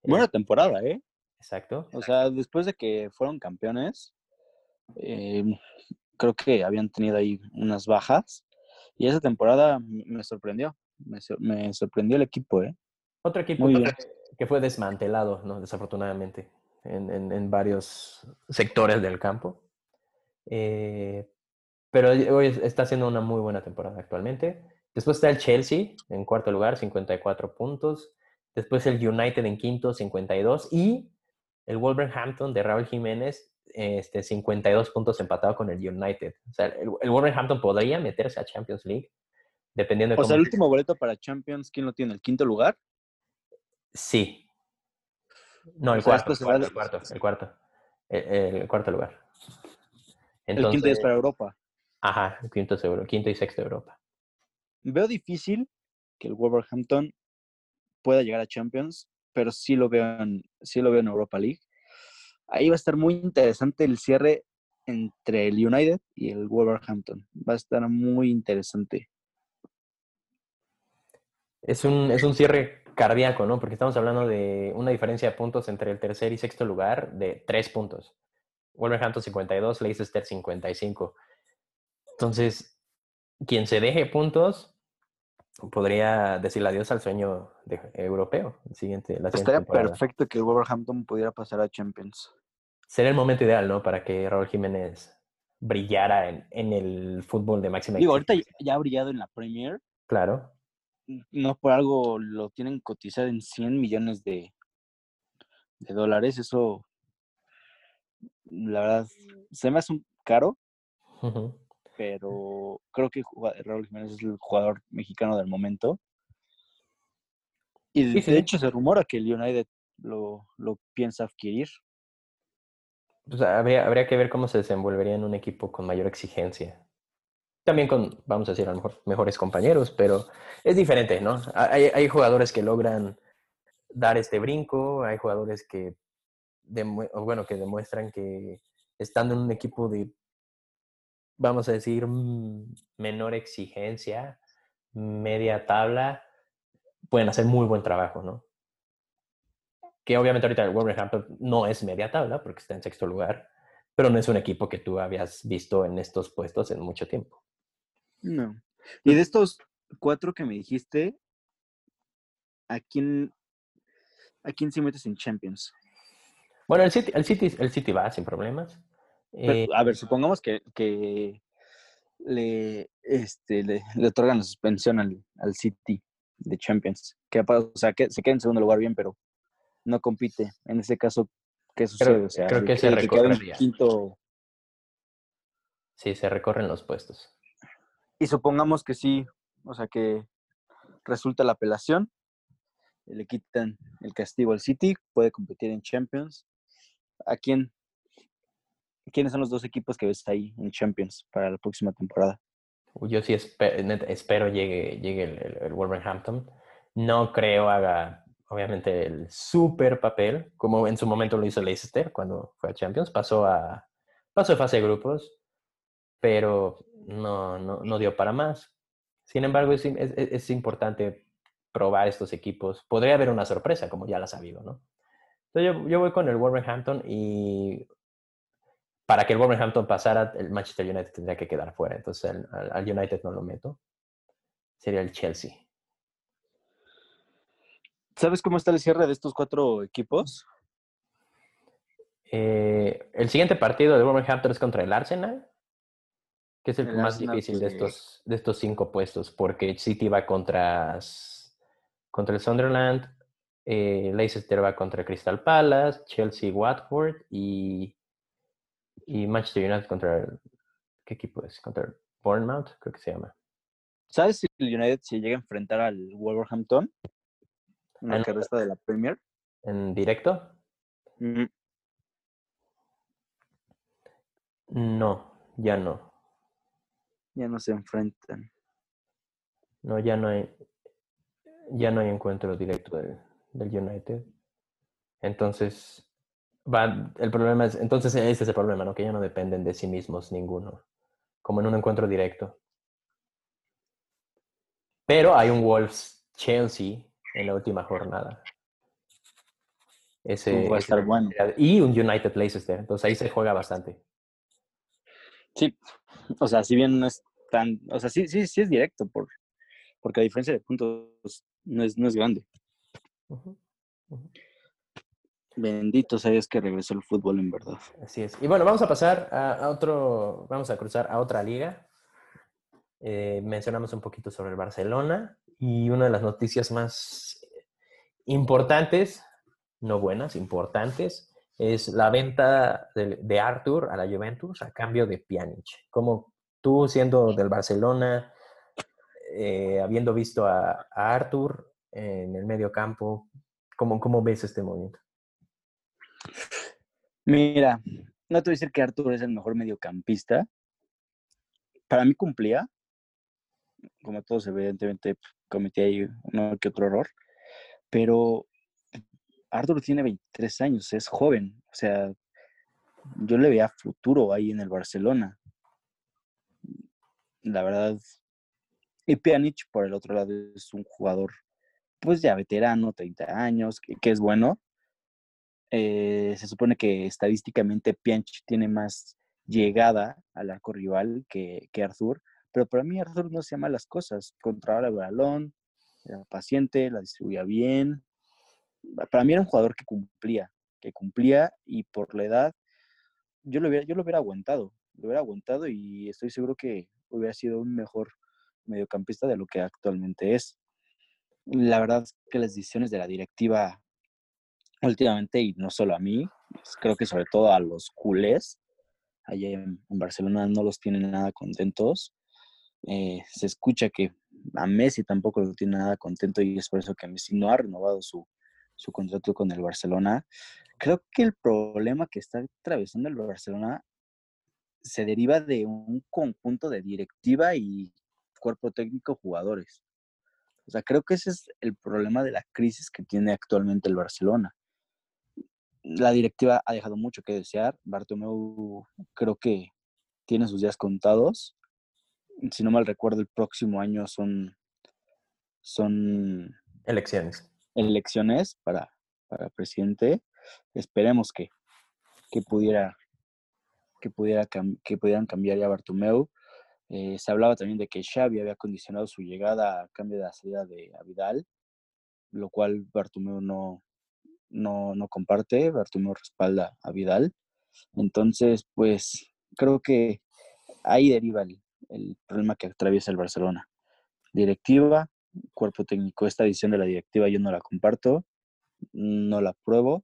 Buena temporada, ¿eh? Exacto. O sea, después de que fueron campeones, em, creo que habían tenido ahí unas bajas. Y esa temporada me sorprendió. Me, sorprendió el equipo, ¿eh? Otro equipo que, fue desmantelado, ¿no? Desafortunadamente, en, varios sectores del campo. Eh, pero hoy está haciendo una muy buena temporada actualmente. Después está el Chelsea en cuarto lugar, 54 puntos. Después el United en quinto, 52. Y el Wolverhampton de Raúl Jiménez, este, 52 puntos empatado con el United. O sea, el, Wolverhampton podría meterse a Champions League, dependiendo de O sea, el último boleto para Champions, ¿quién lo tiene? ¿El quinto lugar? Sí. No, el, cuarto, el, cuarto, el cuarto, el cuarto, lugar. el quinto es para Europa. Ajá, el quinto, seguro, quinto y sexto Europa. Veo difícil que el Wolverhampton pueda llegar a Champions, pero sí lo veo en, sí lo veo en Europa League. Ahí va a estar muy interesante el cierre entre el United y el Wolverhampton. Va a estar muy interesante. Es un, es un cierre cardíaco, ¿no? Porque estamos hablando de una diferencia de puntos entre el tercer y sexto lugar de tres puntos. Wolverhampton 52, Leicester 55. Entonces, quien se deje puntos podría decirle adiós al sueño europeo. siguiente, Estaría perfecto que el Wolverhampton pudiera pasar a Champions. Sería el momento ideal, ¿no? Para que Raúl Jiménez brillara en, el fútbol de máxima Digo, ahorita ya ha brillado en la Premier. Claro. No por algo lo tienen cotizado en 100 millones de, de dólares. Eso, la verdad, se me hace un caro pero creo que Raúl Jiménez es el jugador mexicano del momento. Y de, hecho se rumora que el United lo, piensa adquirir. Pues habría, habría, que ver cómo se desenvolvería en un equipo con mayor exigencia. también con, vamos a decir, a lo mejor mejores compañeros, pero es diferente, ¿no? Hay, hay jugadores que logran dar este brinco, hay jugadores que, bueno, que demuestran que estando en un equipo de, vamos a decir, mm, menor exigencia, media tabla, pueden hacer muy buen trabajo, ¿no? Que obviamente ahorita el Wolverhampton no es media tabla porque está en sexto lugar, pero no es un equipo que tú habías visto en estos puestos en mucho tiempo. No. Y de estos cuatro que me dijiste, ¿a quién, a quién se metes en Champions? Bueno, el City, el City, el City va sin problemas. Eh, a ver, supongamos que, que le, este, le, otorgan la suspensión al, al, City de Champions. Que, o sea, que se queda en segundo lugar bien, pero no compite. En ese caso, ¿qué sucede? Creo, o sea, creo que, se recorrería. Quinto... Sí, se recorren los puestos. Y supongamos que sí, o sea, que resulta la apelación, le quitan el castigo al City, puede competir en Champions. ¿A quién? ¿Quiénes son los dos equipos que ves ahí en Champions para la próxima temporada? Yo sí espero, llegue, llegue el, Wolverhampton. No creo haga, obviamente, el super papel, como en su momento lo hizo Leicester cuando fue a Champions. Pasó a, pasó fase de grupos, pero no, no, no dio para más. Sin embargo, es, es, es, importante probar estos equipos. Podría haber una sorpresa, como ya la ha sabido, ¿no? Entonces yo, yo, voy con el Wolverhampton y para que el Wolverhampton pasara, el Manchester United tendría que quedar fuera. Entonces al, United no lo meto. Sería el Chelsea. ¿Sabes cómo está el cierre de estos cuatro equipos? Eh, el siguiente partido del Wolverhampton es contra el Arsenal, que es el, más difícil de, estos, de estos cinco puestos, porque City va contra, contra el Sunderland, eh, Leicester va contra Crystal Palace, Chelsea, Watford y y Manchester United contra el, ¿qué equipo es? Contra el Bournemouth, creo que se llama. ¿Sabes si el United se llega a enfrentar al Wolverhampton? En la que resta de la Premier. ¿En directo? No, ya no. Ya no se enfrentan. No, ya no hay. Ya no hay encuentro directo del, del United. Entonces, el problema es, entonces ese es el problema, ¿no? Que ya no dependen de sí mismos ninguno, como en un encuentro directo. Pero hay un Wolves Chelsea en la última jornada. Ese, va a estar bueno. Y un United Leicester, entonces ahí se juega bastante. Sí, o sea, si bien no es tan, o sea, sí, sí, sí es directo, por, porque a diferencia de puntos no es, no es grande. Bendito sabes que regresó el fútbol en verdad. Así es. Y bueno, vamos a pasar a, otro, vamos a cruzar a otra liga. Eh, mencionamos un poquito sobre el Barcelona y una de las noticias más importantes, no buenas, importantes, es la venta de, Arthur a la Juventus a cambio de Pjanic. Como tú siendo del Barcelona, eh, habiendo visto a, Arthur en el medio campo, ¿cómo, ¿cómo ves este movimiento? Mira, no te voy a decir que Arturo es el mejor mediocampista. Para mí cumplía, como todos evidentemente cometí ahí uno que otro error, pero Arturo tiene 23 años, es joven, o sea, yo le veía futuro ahí en el Barcelona. La verdad. Y Pjanic, por el otro lado, es un jugador, pues ya veterano, 30 años, que es bueno, eh, se supone que estadísticamente Pianch tiene más llegada al arco rival que, que Arthur, pero para mí Arthur no se llama las cosas, controlaba el balón, era paciente, la distribuía bien. Para mí era un jugador que cumplía, que cumplía y por la edad yo lo hubiera, yo lo hubiera aguantado, lo hubiera aguantado y estoy seguro que hubiera sido un mejor mediocampista de lo que actualmente es. La verdad es que las decisiones de la directiva últimamente, y no solo a mí, pues, creo que sobre todo a los culés, allá en, Barcelona no los tienen nada contentos. Eh, se escucha que a Messi tampoco lo tiene nada contento y es por eso que Messi no ha renovado su, su contrato con el Barcelona. Creo que el problema que está atravesando el Barcelona se deriva de un conjunto de directiva y cuerpo técnico jugadores. O sea, creo que ese es el problema de la crisis que tiene actualmente el Barcelona. La directiva ha dejado mucho que desear. Bartomeu creo que tiene sus días contados. Si no mal recuerdo, el próximo año son, son elecciones. Elecciones para, para presidente. Esperemos que, que pudiera que, pudiera, que pudieran cambiar ya Bartomeu. Eh, se hablaba también de que Xavi había condicionado su llegada a cambio de la salida de Vidal, lo cual Bartomeu no, no, no comparte. Bartomeu respalda a Vidal. Entonces, pues creo que ahí deriva el, el problema que atraviesa el Barcelona. Directiva, cuerpo técnico. Esta edición de la directiva yo no la comparto, no la apruebo.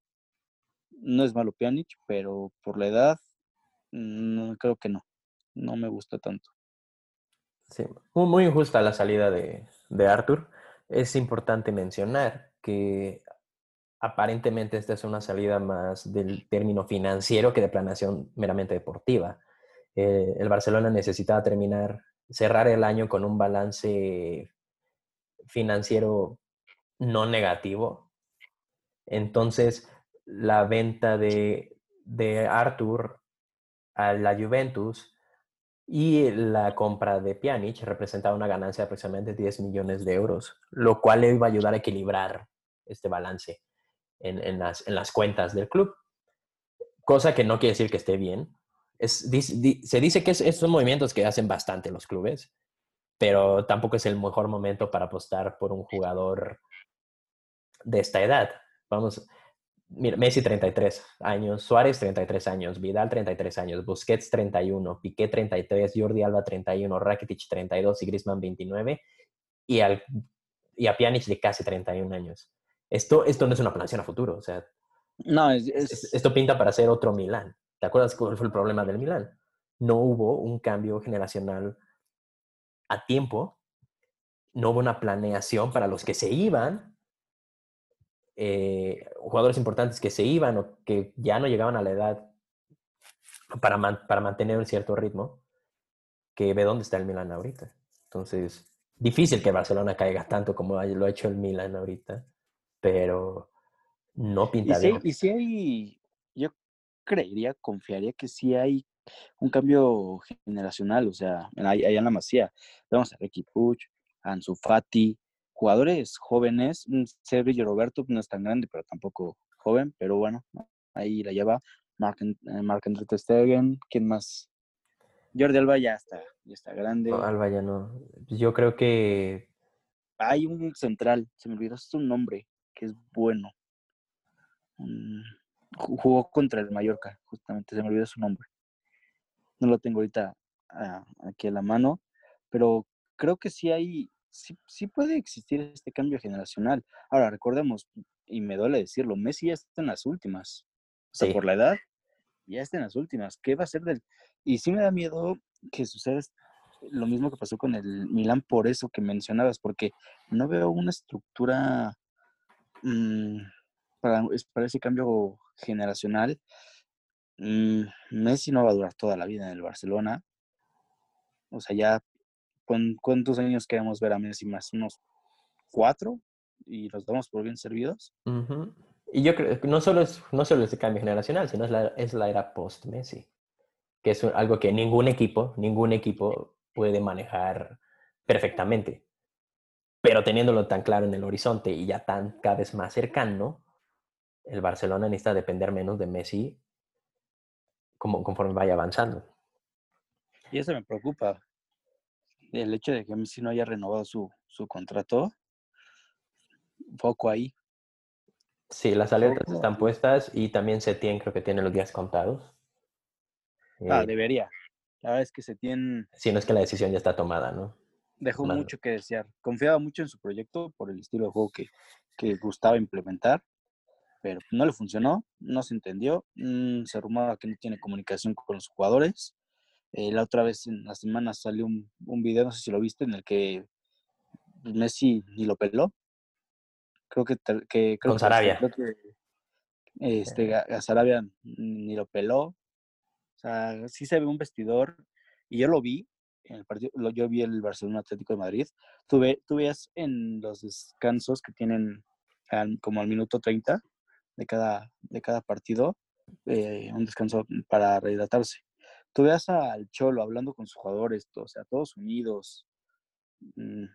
No es malo Pjanic, pero por la edad, no, creo que no. No me gusta tanto. Sí, muy injusta la salida de, de Arthur. Es importante mencionar que aparentemente esta es una salida más del término financiero que de planeación meramente deportiva. Eh, el Barcelona necesitaba terminar, cerrar el año con un balance financiero no negativo. Entonces, la venta de, de Arthur a la Juventus y la compra de Pjanic representaba una ganancia de aproximadamente 10 millones de euros, lo cual le iba a ayudar a equilibrar este balance en, las, en las, cuentas del club. Cosa que no quiere decir que esté bien. Se dice que es, son movimientos que hacen bastante los clubes, pero tampoco es el mejor momento para apostar por un jugador de esta edad. Vamos, Mira, Messi 33 años, Suárez 33 años, Vidal 33 años, Busquets 31, Piqué 33, Jordi Alba 31, Rakitic 32 y Griezmann 29 y, al, y a Pjanic de casi 31 años. Esto, esto no es una planeación a futuro, o sea, no, esto pinta para ser otro Milán. ¿Te acuerdas cuál fue el problema del Milán? No hubo un cambio generacional a tiempo, no hubo una planeación para los que se iban eh, jugadores importantes que se iban o que ya no llegaban a la edad para, para mantener un cierto ritmo, que ve dónde está el Milan ahorita. Entonces, difícil que Barcelona caiga tanto como lo ha hecho el Milan ahorita, pero no pinta y bien. y si hay, yo creería, confiaría que sí hay un cambio generacional, o sea, allá en la Masía, vamos a Ricky Puch, Ansu Fati, jugadores jóvenes, Sergio Roberto no es tan grande, pero tampoco joven, pero bueno, ahí la lleva. Mark, eh, Mark Stegen, ¿quién más? Jordi Alba ya está, ya está grande. Alba ya no. Yo creo que. Hay un central, se me olvidó su nombre, que es bueno. Mm, jugó contra el Mallorca, justamente, se me olvidó su nombre. No lo tengo ahorita ah, aquí a la mano, pero creo que sí hay sí, puede existir este cambio generacional. Ahora, recordemos, y me duele decirlo, Messi ya está en las últimas. O sea, por la edad, ya está en las últimas. ¿Qué va a ser del...? Y sí me da miedo que suceda lo mismo que pasó con el Milan por eso que mencionabas, porque no veo una estructura mm, para, para, ese cambio generacional. Mm, Messi no va a durar toda la vida en el Barcelona. O sea, ya cuántos años queremos ver a Messi más? ¿Unos cuatro? ¿Y los damos por bien servidos? Y yo creo que no solo es, no solo es el cambio generacional, sino es la, es la era post-Messi, que es algo que ningún equipo, ningún equipo puede manejar perfectamente. Pero teniéndolo tan claro en el horizonte y ya tan cada vez más cercano, el Barcelona necesita depender menos de Messi como, conforme vaya avanzando. Y eso me preocupa, el hecho de que Messi no haya renovado su, su contrato, foco ahí. Sí, las alertas están puestas y también Setien creo que tiene los días contados. Ah, eh, debería. La verdad es que Setien... Si no es que la decisión ya está tomada, ¿no? Dejó mucho que desear. Confiaba mucho en su proyecto por el estilo de juego que, que gustaba implementar, pero no le funcionó, no se entendió, mm, se rumaba que no tiene comunicación con los jugadores eh, la otra vez en la semana salió un, un, video, no sé si lo viste, en el que Messi ni lo peló. Creo que, que con Sarabia. Creo que este, a Sarabia ni lo peló. O sea, sí se ve un vestidor, y yo lo vi en el partido, yo vi el Barcelona Atlético de Madrid, tú, ves en los descansos que tienen como al minuto 30 de cada, de cada partido, eh, un descanso para rehidratarse. Tú veas al Cholo hablando con sus jugadores, o sea, todos unidos, mm,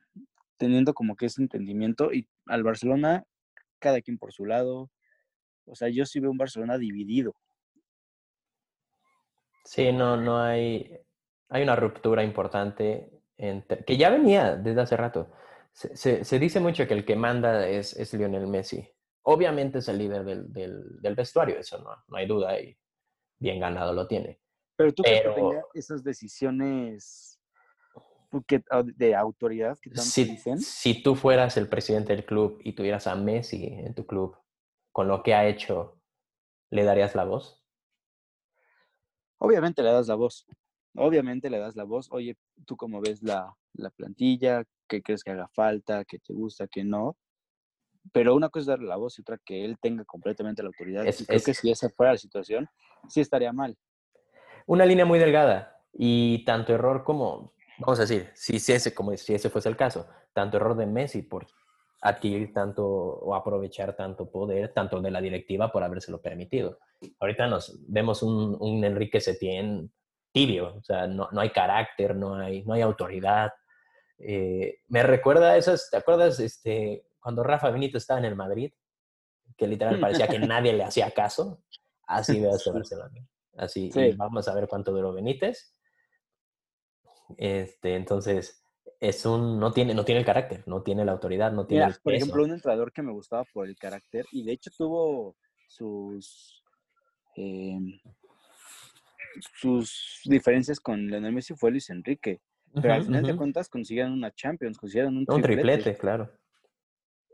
teniendo como que ese entendimiento, y al Barcelona, cada quien por su lado. O sea, yo sí veo un Barcelona dividido. Sí, no, no hay, hay una ruptura importante entre, que ya venía desde hace rato. Se, se, dice mucho que el que manda es, es, Lionel Messi. Obviamente es el líder del, del, del vestuario, eso no, no, hay duda y bien ganado lo tiene. Pero tú crees que tenga esas decisiones de autoridad que tanto si, dicen? Si tú fueras el presidente del club y tuvieras a Messi en tu club, con lo que ha hecho, ¿le darías la voz? Obviamente le das la voz. Obviamente le das la voz. Oye, tú cómo ves la, la plantilla, qué crees que haga falta, qué te gusta, qué no. Pero una cosa es darle la voz y otra que él tenga completamente la autoridad. Es, creo que si esa fuera la situación, sí estaría mal. Una línea muy delgada y tanto error como, vamos a decir, si, ese, como si ese fuese el caso, tanto error de Messi por adquirir tanto o aprovechar tanto poder, tanto de la directiva por habérselo permitido. Ahorita nos vemos un, un Enrique Setién tibio, o sea, no, no, hay carácter, no hay, no hay autoridad. Eh, me recuerda a esas, ¿te acuerdas este, cuando Rafa Benito estaba en el Madrid? Que literal parecía que nadie le hacía caso. Así veo este Barcelona. Así, y vamos a ver cuánto duró Benítez. Este, entonces, es un, no tiene, no tiene el carácter, no tiene la autoridad, no tiene el Por ejemplo, un entrenador que me gustaba por el carácter y de hecho tuvo sus, em, sus diferencias con Leonel Messi fue Luis Enrique. Pero al final de cuentas consiguieron una Champions, consiguieron un triplete. Un triplete, claro.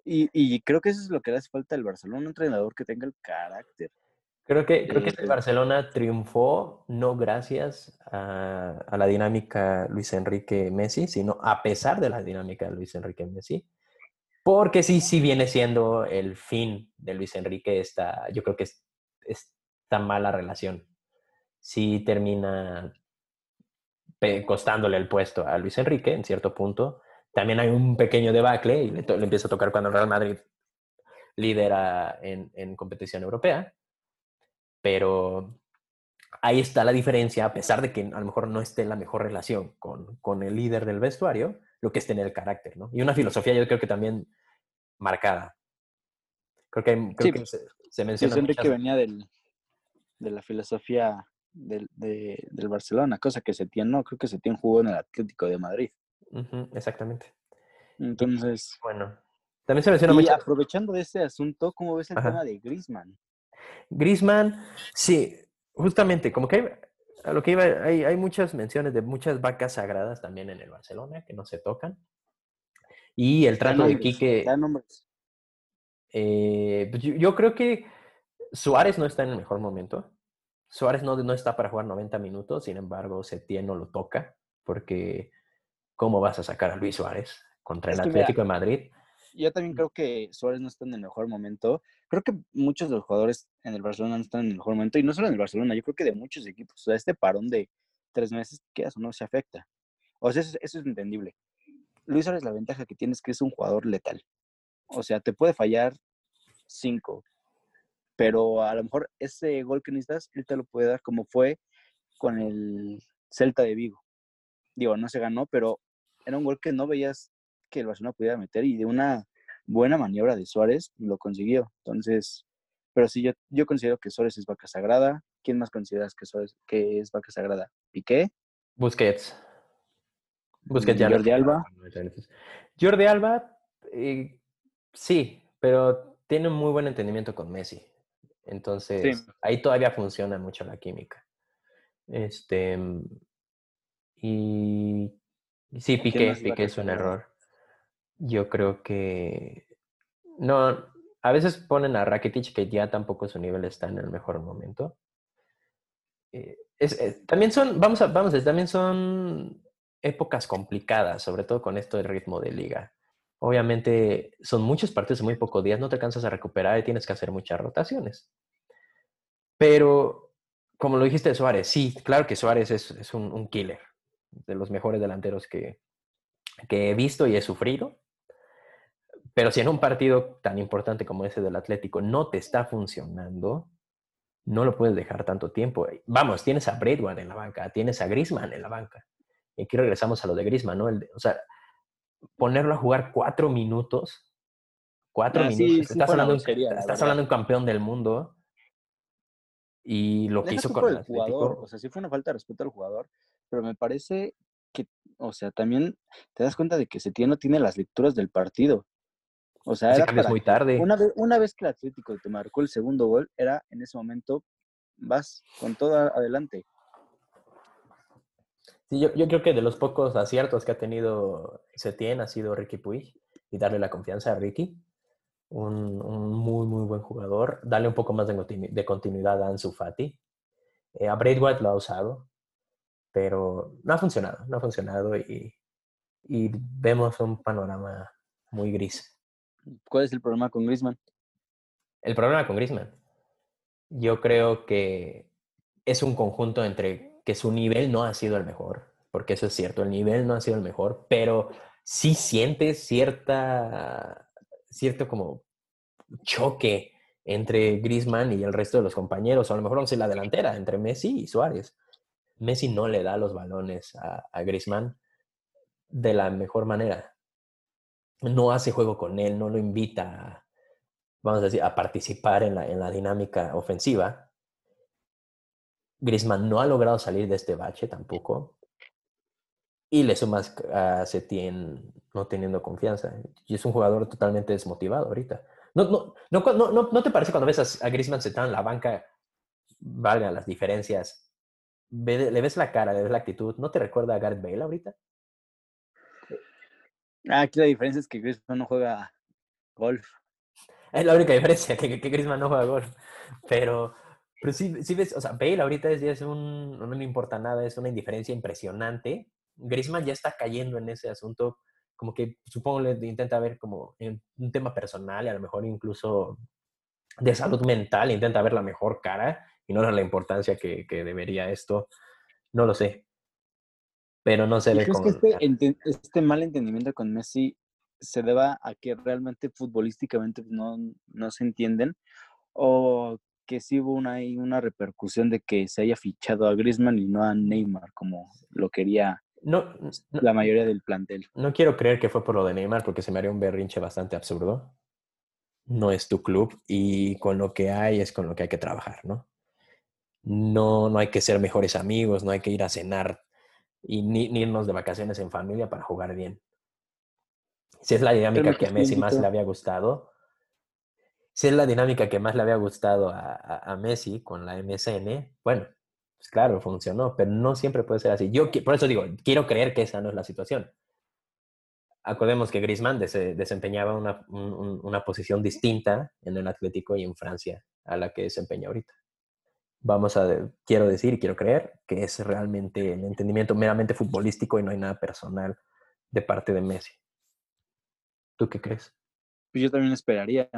Y, y, creo que eso es lo que le hace falta al Barcelona, un entrenador que tenga el carácter. Creo que, creo que este Barcelona triunfó no gracias a, a, la dinámica Luis Enrique Messi, sino a pesar de la dinámica Luis Enrique Messi. Porque sí, sí viene siendo el fin de Luis Enrique esta, yo creo que es esta mala relación. Sí termina costándole el puesto a Luis Enrique en cierto punto. También hay un pequeño debacle y le, le empieza a tocar cuando el Real Madrid lidera en, en competición europea pero ahí está la diferencia, a pesar de que a lo mejor no esté en la mejor relación con, con el líder del vestuario, lo que es tener el carácter, ¿no? Y una filosofía yo creo que también marcada. Creo que, creo que se, se, menciona. Luis Enrique venía del, de la filosofía del, de, del Barcelona, cosa que Setién no, creo que Setién jugó en el Atlético de Madrid. Uh -huh, exactamente. Entonces. Bueno. También se menciona y mucho. aprovechando de este asunto, ¿cómo ves el Ajá. tema de Griezmann? Griezmann, sí, justamente, como que hay, a lo que iba, hay, hay, muchas menciones de muchas vacas sagradas también en el Barcelona que no se tocan. Y el trato de Quique. Eh, yo, yo, creo que Suárez no está en el mejor momento. Suárez no, no está para jugar 90 minutos, sin embargo, Setién no lo toca, porque ¿cómo vas a sacar a Luis Suárez contra el Atlético de Madrid? Yo también creo que Suárez no está en el mejor momento creo que muchos de los jugadores en el Barcelona no están en el mejor momento, y no solo en el Barcelona, yo creo que de muchos equipos. O sea, este parón de tres meses, ¿qué hace o no se afecta? O sea, eso, eso es entendible. Luis Suárez, la ventaja que tiene es que es un jugador letal. O sea, te puede fallar cinco, pero a lo mejor ese gol que necesitas, él te lo puede dar como fue con el Celta de Vigo. Digo, no se ganó, pero era un gol que no veías que el Barcelona pudiera meter y de una buena maniobra de Suárez lo consiguió. Entonces, pero sí, yo, yo considero que Suárez es vaca sagrada. ¿Quién más consideras que Suárez que es vaca sagrada? ¿Piqué? Busquets. Busquets ya Jordi Alba. Jordi Alba, eh, sí, pero tiene un muy buen entendimiento con Messi. Entonces, sí. ahí todavía funciona mucho la química. Este. Y. Sí, Piqué, Piqué es un error. Yo creo que no, a veces ponen a Rakitic que ya tampoco su nivel está en el mejor momento. Eh, es, es, también son, vamos a, vamos a, también son épocas complicadas, sobre todo con esto del ritmo de liga. Obviamente son muchos partidos en muy pocos días, no te alcanzas a recuperar y tienes que hacer muchas rotaciones. Pero como lo dijiste Suárez, sí, claro que Suárez es, un, killer, de los mejores delanteros que, que he visto y he sufrido. Pero si en un partido tan importante como ese del Atlético no te está funcionando, no lo puedes dejar tanto tiempo. Vamos, tienes a Braidwell en la banca, tienes a Grisman en la banca. Y aquí regresamos a lo de Grisman, ¿no? o sea, ponerlo a jugar cuatro minutos, cuatro ah, minutos. estás, hablando, estás hablando de un campeón del mundo y lo que hizo con el jugador, o sea, sí fue una falta de respeto al jugador, pero me parece que, o sea, también te das cuenta de que Setién no tiene las lecturas del partido. O sea, era muy tarde. Una vez, una vez que el Atlético te marcó el segundo gol, era en ese momento, vas con todo adelante. Sí, yo, yo, creo que de los pocos aciertos que ha tenido Setién ha sido Ricky Puig y darle la confianza a Ricky un, muy, muy buen jugador. Dale un poco más de, continuidad a Ansu Fati. Eh, a Braithwaite lo ha usado, pero no ha funcionado, no ha funcionado y, y vemos un panorama muy gris. ¿Cuál es el problema con Griezmann? El problema con Griezmann. Yo creo que es un conjunto entre que su nivel no ha sido el mejor, porque eso es cierto, el nivel no ha sido el mejor, pero sí siente cierta cierto como choque entre Griezmann y el resto de los compañeros, o a lo mejor vamos a la delantera, entre Messi y Suárez. Messi no le da los balones a, a Griezmann de la mejor manera. No hace juego con él, no lo invita, a, vamos a decir, a participar en la, en la dinámica ofensiva. Griezmann no ha logrado salir de este bache tampoco. Y le sumas a Setien no teniendo confianza. Y es un jugador totalmente desmotivado ahorita. ¿No, no, no, no, te parece cuando ves a, Griezmann sentado en la banca, valga las diferencias, le ves la cara, le ves la actitud, ¿no te recuerda a Gareth Bale ahorita? Ah, aquí la diferencia es que Griezmann no juega golf. Es la única diferencia, que, que Griezmann no juega golf. Pero, pero sí, sí ves, o sea, Bale ahorita es, es un, no le importa nada, es una indiferencia impresionante Griezmann ya está cayendo en ese asunto, como que supongo le intenta ver como un tema personal y a lo mejor incluso de salud mental, intenta ver la mejor cara y no la importancia que, debería esto. No lo sé. Pero no se ve como... que este, este, mal entendimiento con Messi se deba a que realmente futbolísticamente no, no se entienden? ¿O que sí hubo una, una repercusión de que se haya fichado a Griezmann y no a Neymar como lo quería no, la mayoría del plantel. No quiero creer que fue por lo de Neymar, porque se me haría un berrinche bastante absurdo. No es tu club y con lo que hay es con lo que hay que trabajar, ¿no? No, no hay que ser mejores amigos, no hay que ir a cenar y ni, irnos de vacaciones en familia para jugar bien. Si es la dinámica que a Messi más le había gustado, si es la dinámica que más le había gustado a, a Messi con la MSN, bueno, pues claro, funcionó, pero no siempre puede ser así. Yo por eso digo, quiero creer que esa no es la situación. Acordemos que Griezmann desempeñaba una, una, posición distinta en el Atlético y en Francia a la que desempeña ahorita. Vamos a, quiero decir, quiero creer que es realmente el entendimiento meramente futbolístico y no hay nada personal de parte de Messi. ¿Tú qué crees? Pues yo también esperaría,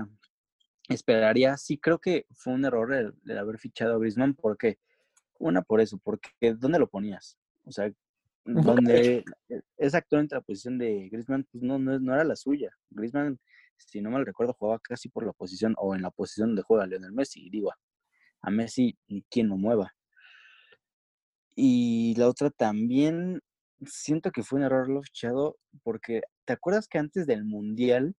esperaría, sí creo que fue un error el, haber fichado a Griezmann porque una por eso, porque ¿dónde lo ponías? O sea, donde e, es actualmente la posición de Griezmann, pues no, no, era la suya. Griezmann, si no mal recuerdo, jugaba casi por la posición o en la posición donde juega Lionel Messi. Y digo, a Messi, ¿quién lo mueva? Y la otra también, siento que fue un error lo fichado, porque ¿te acuerdas que antes del Mundial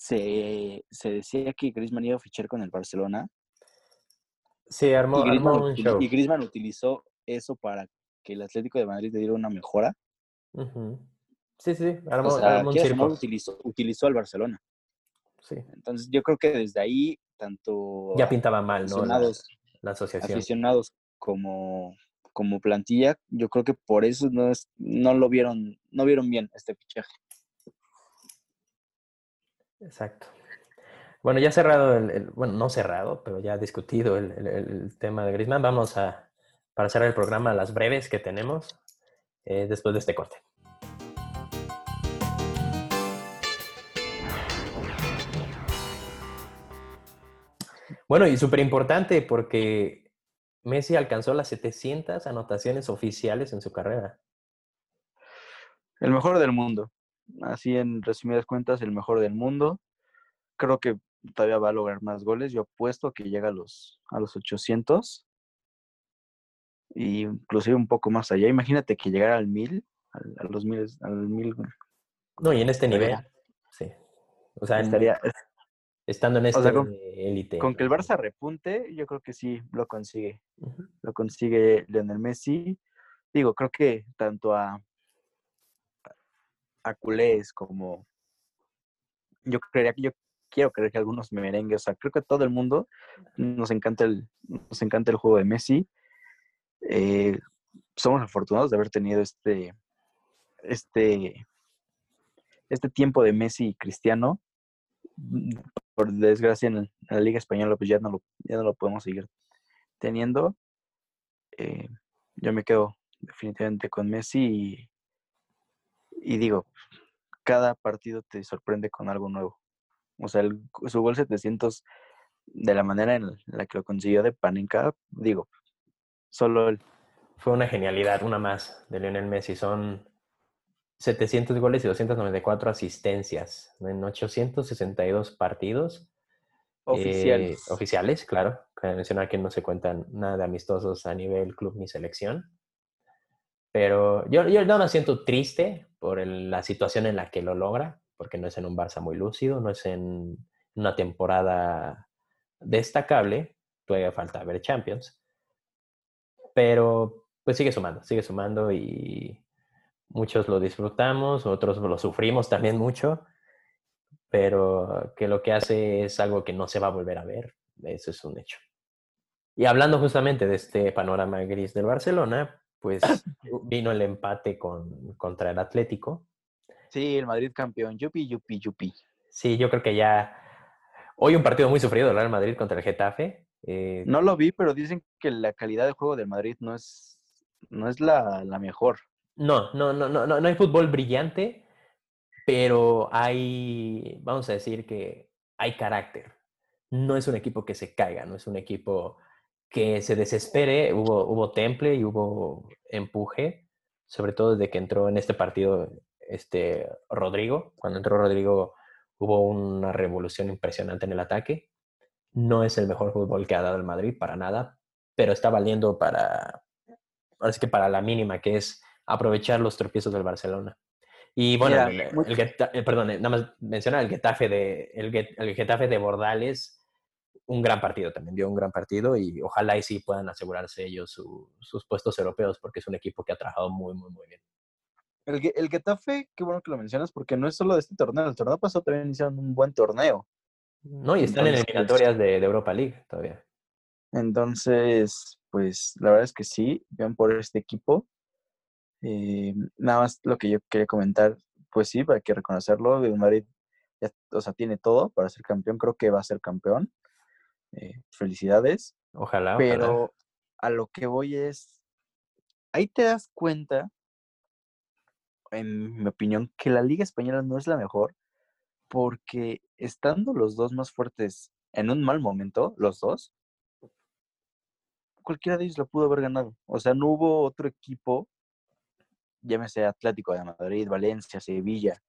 se, se decía que Griezmann iba a fichar con el Barcelona? Sí, armó, y un show. Y Griezmann utilizó eso para que el Atlético de Madrid le diera una mejora. Sí, sí, armó, un utilizó, utilizó al Barcelona. Sí. Entonces yo creo que desde ahí, tanto... Ya pintaba mal, ¿no? La, asociación. Aficionados como, como plantilla, yo creo que por eso no, es, no lo vieron, no vieron bien este fichaje. Exacto. Bueno, ya cerrado, el, bueno, no cerrado, pero ya discutido el, tema de Griezmann, vamos a, para cerrar el programa, las breves que tenemos eh, después de este corte. Bueno, y súper importante porque Messi alcanzó las 700 anotaciones oficiales en su carrera. El mejor del mundo. Así en resumidas cuentas, el mejor del mundo. Creo que todavía va a lograr más goles. Yo apuesto que llega a los, a los 800. Y inclusive un poco más allá. Imagínate que llegara al 1000, a los 1000, al mil. No, y en este nivel. Sí. O sea, estaría, estando en este élite. con, que el Barça repunte, yo creo que sí lo consigue. Lo consigue Lionel Messi. Digo, creo que tanto a, a como yo creería que yo quiero creer que algunos merengues, o sea, creo que todo el mundo nos encanta el, nos encanta el juego de Messi. Eh, somos afortunados de haber tenido este, este, este tiempo de Messi y Cristiano. Por desgracia en, la Liga Española pues ya no lo, ya no lo podemos seguir teniendo. Eh, yo me quedo definitivamente con Messi y, y digo, cada partido te sorprende con algo nuevo. O sea, el, su gol 700, de la manera en la que lo consiguió de Panenka, digo, solo él. Fue una genialidad, una más de Lionel Messi. Son 700 goles y 294 asistencias en 862 partidos. Oficiales. Eh, oficiales, claro. Cabe mencionar que no se cuentan nada de amistosos a nivel club ni selección. Pero yo, yo no me siento triste por la situación en la que lo logra, porque no es en un Barça muy lúcido, no es en una temporada destacable, todavía falta ver Champions, pero pues sigue sumando, sigue sumando y muchos lo disfrutamos, otros lo sufrimos también mucho, pero que lo que hace es algo que no se va a volver a ver, eso es un hecho. Y hablando justamente de este panorama gris del Barcelona, pues vino el empate con, contra el Atlético. Sí, el Madrid campeón, yupi, yupi, yupi. Sí, yo creo que ya... Hoy un partido muy sufrido del Real Madrid contra el Getafe. Eh, no lo vi, pero dicen que la calidad de juego del Madrid no es, no es la, la mejor. No, no, no, no, no hay fútbol brillante, pero hay, vamos a decir que hay carácter. No es un equipo que se caiga, no es un equipo que se desespere, hubo, hubo temple y hubo empuje, sobre todo desde que entró en este partido este Rodrigo. Cuando entró Rodrigo hubo una revolución impresionante en el ataque. No es el mejor fútbol que ha dado el Madrid, para nada, pero está valiendo para, así que para la mínima, que es aprovechar los tropiezos del Barcelona. Y bueno, el, eh, perdón, nada más mencionar el Getafe de, el, el Getafe de Bordales un gran partido también, dio un gran partido y ojalá y sí puedan asegurarse ellos sus puestos europeos porque es un equipo que ha trabajado muy, muy, muy bien. El, el Getafe, qué bueno que lo mencionas porque no es solo de este torneo, el torneo pasado también iniciaron un buen torneo. No, y están en eliminatorias de, Europa League todavía. Entonces, pues la verdad es que sí, vean por este equipo. Eh, nada más lo que yo quería comentar, pues sí, hay que reconocerlo, el Madrid ya, o sea, tiene todo para ser campeón, creo que va a ser campeón. Eh, felicidades. Ojalá. Pero a lo que voy es, ahí te das cuenta, en mi opinión, que la Liga Española no es la mejor, porque estando los dos más fuertes en un mal momento, los dos, cualquiera de ellos lo pudo haber ganado. O sea, no hubo otro equipo, llámese Atlético de Madrid, Valencia, Sevilla,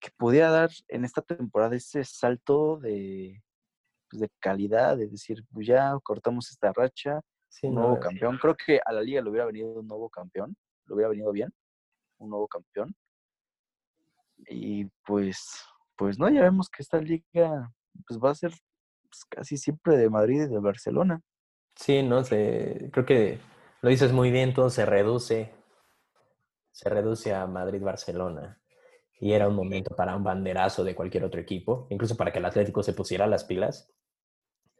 que pudiera dar en esta temporada ese salto de, pues, de calidad, de decir, pues ya cortamos esta racha, un nuevo campeón. Creo que a la liga le hubiera venido un nuevo campeón, le hubiera venido bien, un nuevo campeón. Y pues, pues no, ya vemos que esta liga pues va a ser pues, casi siempre de Madrid y de Barcelona. Sí, no sé, creo que lo dices muy bien, todo se reduce, se reduce a Madrid-Barcelona. Y era un momento para un banderazo de cualquier otro equipo, incluso para que el Atlético se pusiera las pilas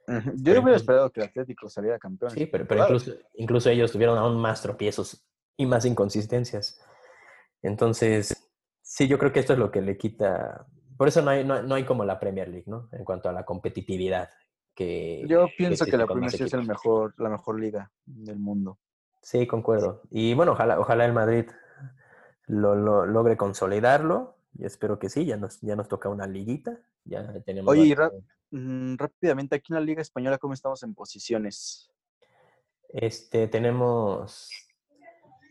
yo hubiera esperado que el Atlético saliera campeón. Sí, pero, incluso, incluso, ellos tuvieron aún más tropiezos y más inconsistencias. Entonces, sí, yo creo que esto es lo que le quita. Por eso no hay, no, hay como la Premier League, ¿no? En cuanto a la competitividad. Que, yo pienso que, la Premier League es el mejor, la mejor liga del mundo. Sí, concuerdo. Y bueno, ojalá, ojalá el Madrid lo, logre consolidarlo. Y espero que sí, ya nos, ya nos toca una liguita. Ya tenemos Oye, Mm, rápidamente, aquí en la Liga Española, ¿cómo estamos en posiciones? Este, tenemos,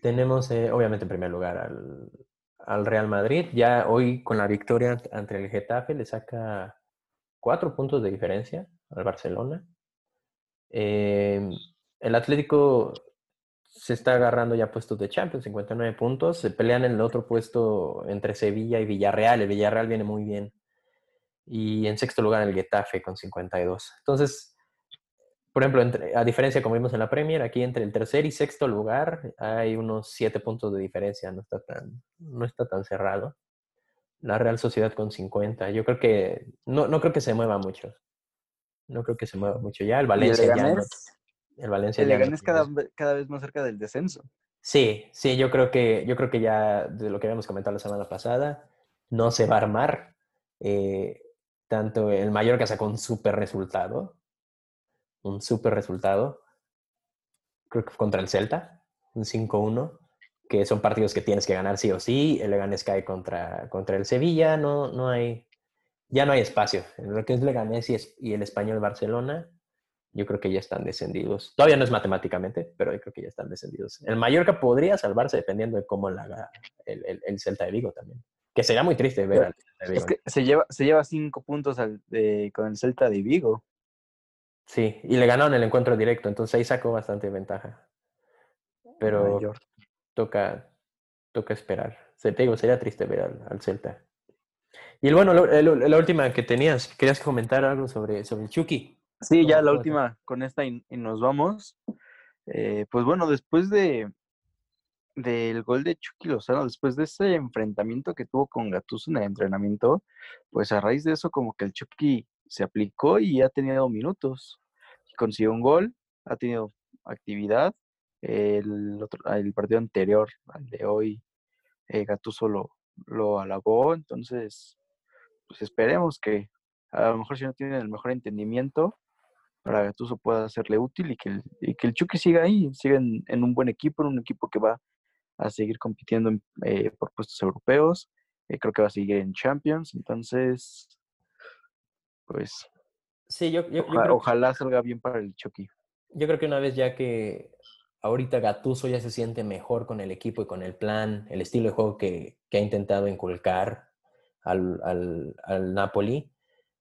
tenemos eh, obviamente en primer lugar al, al, Real Madrid. Ya hoy con la victoria ante el Getafe le saca cuatro puntos de diferencia al Barcelona. Eh, el Atlético se está agarrando ya puestos de Champions, 59 puntos. Se pelean en el otro puesto entre Sevilla y Villarreal. El Villarreal viene muy bien. Y en sexto lugar el Getafe con 52. Entonces, por ejemplo, a diferencia como vimos en la Premier, aquí entre el tercer y sexto lugar hay unos 7 puntos de diferencia. No está tan, no está tan cerrado. La Real Sociedad con 50. Yo creo que no, no creo que se mueva mucho. No creo que se mueva mucho ya. El Valencia ya no, el Valencia ya es cada, cada vez más cerca del descenso. Sí, sí, yo creo que yo creo que ya de lo que habíamos comentado la semana pasada no se va a armar. Eh, tanto el Mallorca sacó un súper resultado, un súper resultado, creo que contra el Celta, un 5-1, que son partidos que tienes que ganar sí o sí. El Leganés cae contra, contra el Sevilla, no, no hay, ya no hay espacio. En lo que es Leganés y, y el Español Barcelona, yo creo que ya están descendidos. Todavía no es matemáticamente, pero yo creo que ya están descendidos. El Mallorca podría salvarse dependiendo de cómo la haga el, el, Celta de Vigo también. Que sería muy triste ver al Celta de Vigo. Es que se lleva, se lleva cinco puntos al, con el Celta de Vigo. Sí, y le ganaron el encuentro directo, entonces ahí sacó bastante ventaja. Pero toca, toca esperar. Se, te digo, sería triste ver al, Celta. Y el, bueno, la última que tenías, querías comentar algo sobre, sobre el Chucky. Sí, ya la última con esta y, nos vamos. Eh, pues bueno, después de del gol de Chucky Lozano, después de ese enfrentamiento que tuvo con Gattuso en el entrenamiento, pues a raíz de eso como que el Chucky se aplicó y ha tenido minutos. Consiguió un gol, ha tenido actividad. El, otro, el partido anterior, al de hoy, eh, Gattuso lo, lo alabó, entonces pues esperemos que a lo mejor si no tienen el mejor entendimiento, para que Gattuso pueda serle útil y que el, y que el Chucky siga ahí, siga en, un buen equipo, en un equipo que va a seguir compitiendo eh, por puestos europeos, eh, creo que va a seguir en Champions, entonces, pues, sí, yo, ojalá salga bien para el Chucky. Yo creo que una vez ya que ahorita Gattuso ya se siente mejor con el equipo y con el plan, el estilo de juego que, que ha intentado inculcar al, al, al Napoli,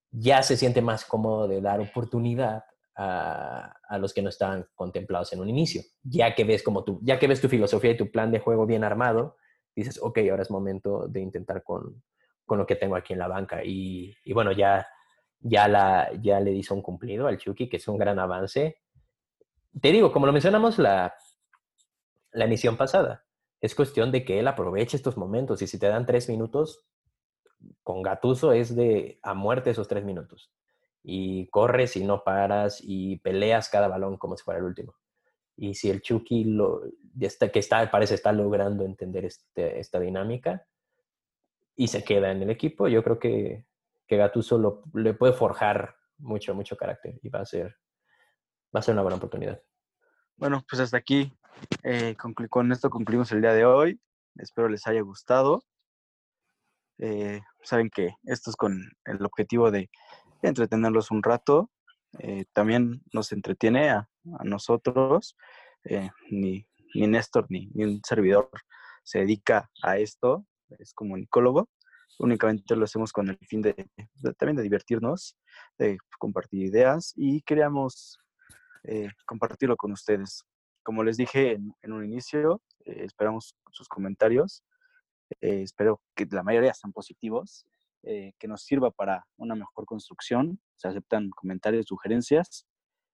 ya se siente más cómodo de dar oportunidad a, los que no estaban contemplados en un inicio. Ya que ves como tú, ya que ves tu filosofía y tu plan de juego bien armado, dices, ok, ahora es momento de intentar con, con lo que tengo aquí en la banca. Y, y, bueno, ya, ya, la, ya le hizo un cumplido al Chucky, que es un gran avance. Te digo, como lo mencionamos la, la emisión pasada, es cuestión de que él aproveche estos momentos y si te dan tres minutos, con Gatuso es de a muerte esos tres minutos y corres y no paras y peleas cada balón como si fuera el último. Y si el Chucky, lo, que está, parece estar logrando entender este, esta dinámica y se queda en el equipo, yo creo que, que le puede forjar mucho, mucho carácter y va a ser, va a ser una buena oportunidad. Bueno, pues hasta aquí, eh, con esto concluimos el día de hoy. Espero les haya gustado. Eh, saben que esto es con el objetivo de entretenerlos un rato. Eh, también nos entretiene a, nosotros. Eh, ni, ni Néstor ni, ni, un servidor se dedica a esto, es comunicólogo. Únicamente lo hacemos con el fin de, también de divertirnos, de compartir ideas y queríamos eh, compartirlo con ustedes. Como les dije en un inicio, esperamos sus comentarios. espero que la mayoría sean positivos eh, que nos sirva para una mejor construcción. Se aceptan comentarios, sugerencias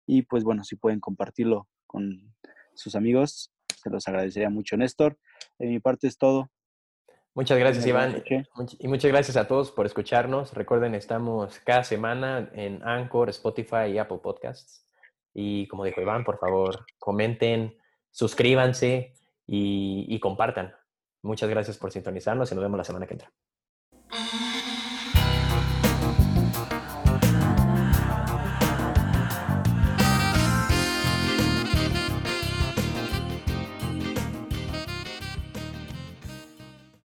y pues bueno, si pueden compartirlo con sus amigos, se los agradecería mucho, Néstor. De mi parte es todo. Muchas gracias, Iván. Y muchas gracias a todos por escucharnos. Recuerden, estamos cada semana en Anchor, Spotify y Apple Podcasts. Y como dijo Iván, por favor, comenten, suscríbanse y, y compartan. Muchas gracias por sintonizarnos y nos vemos la semana que entra.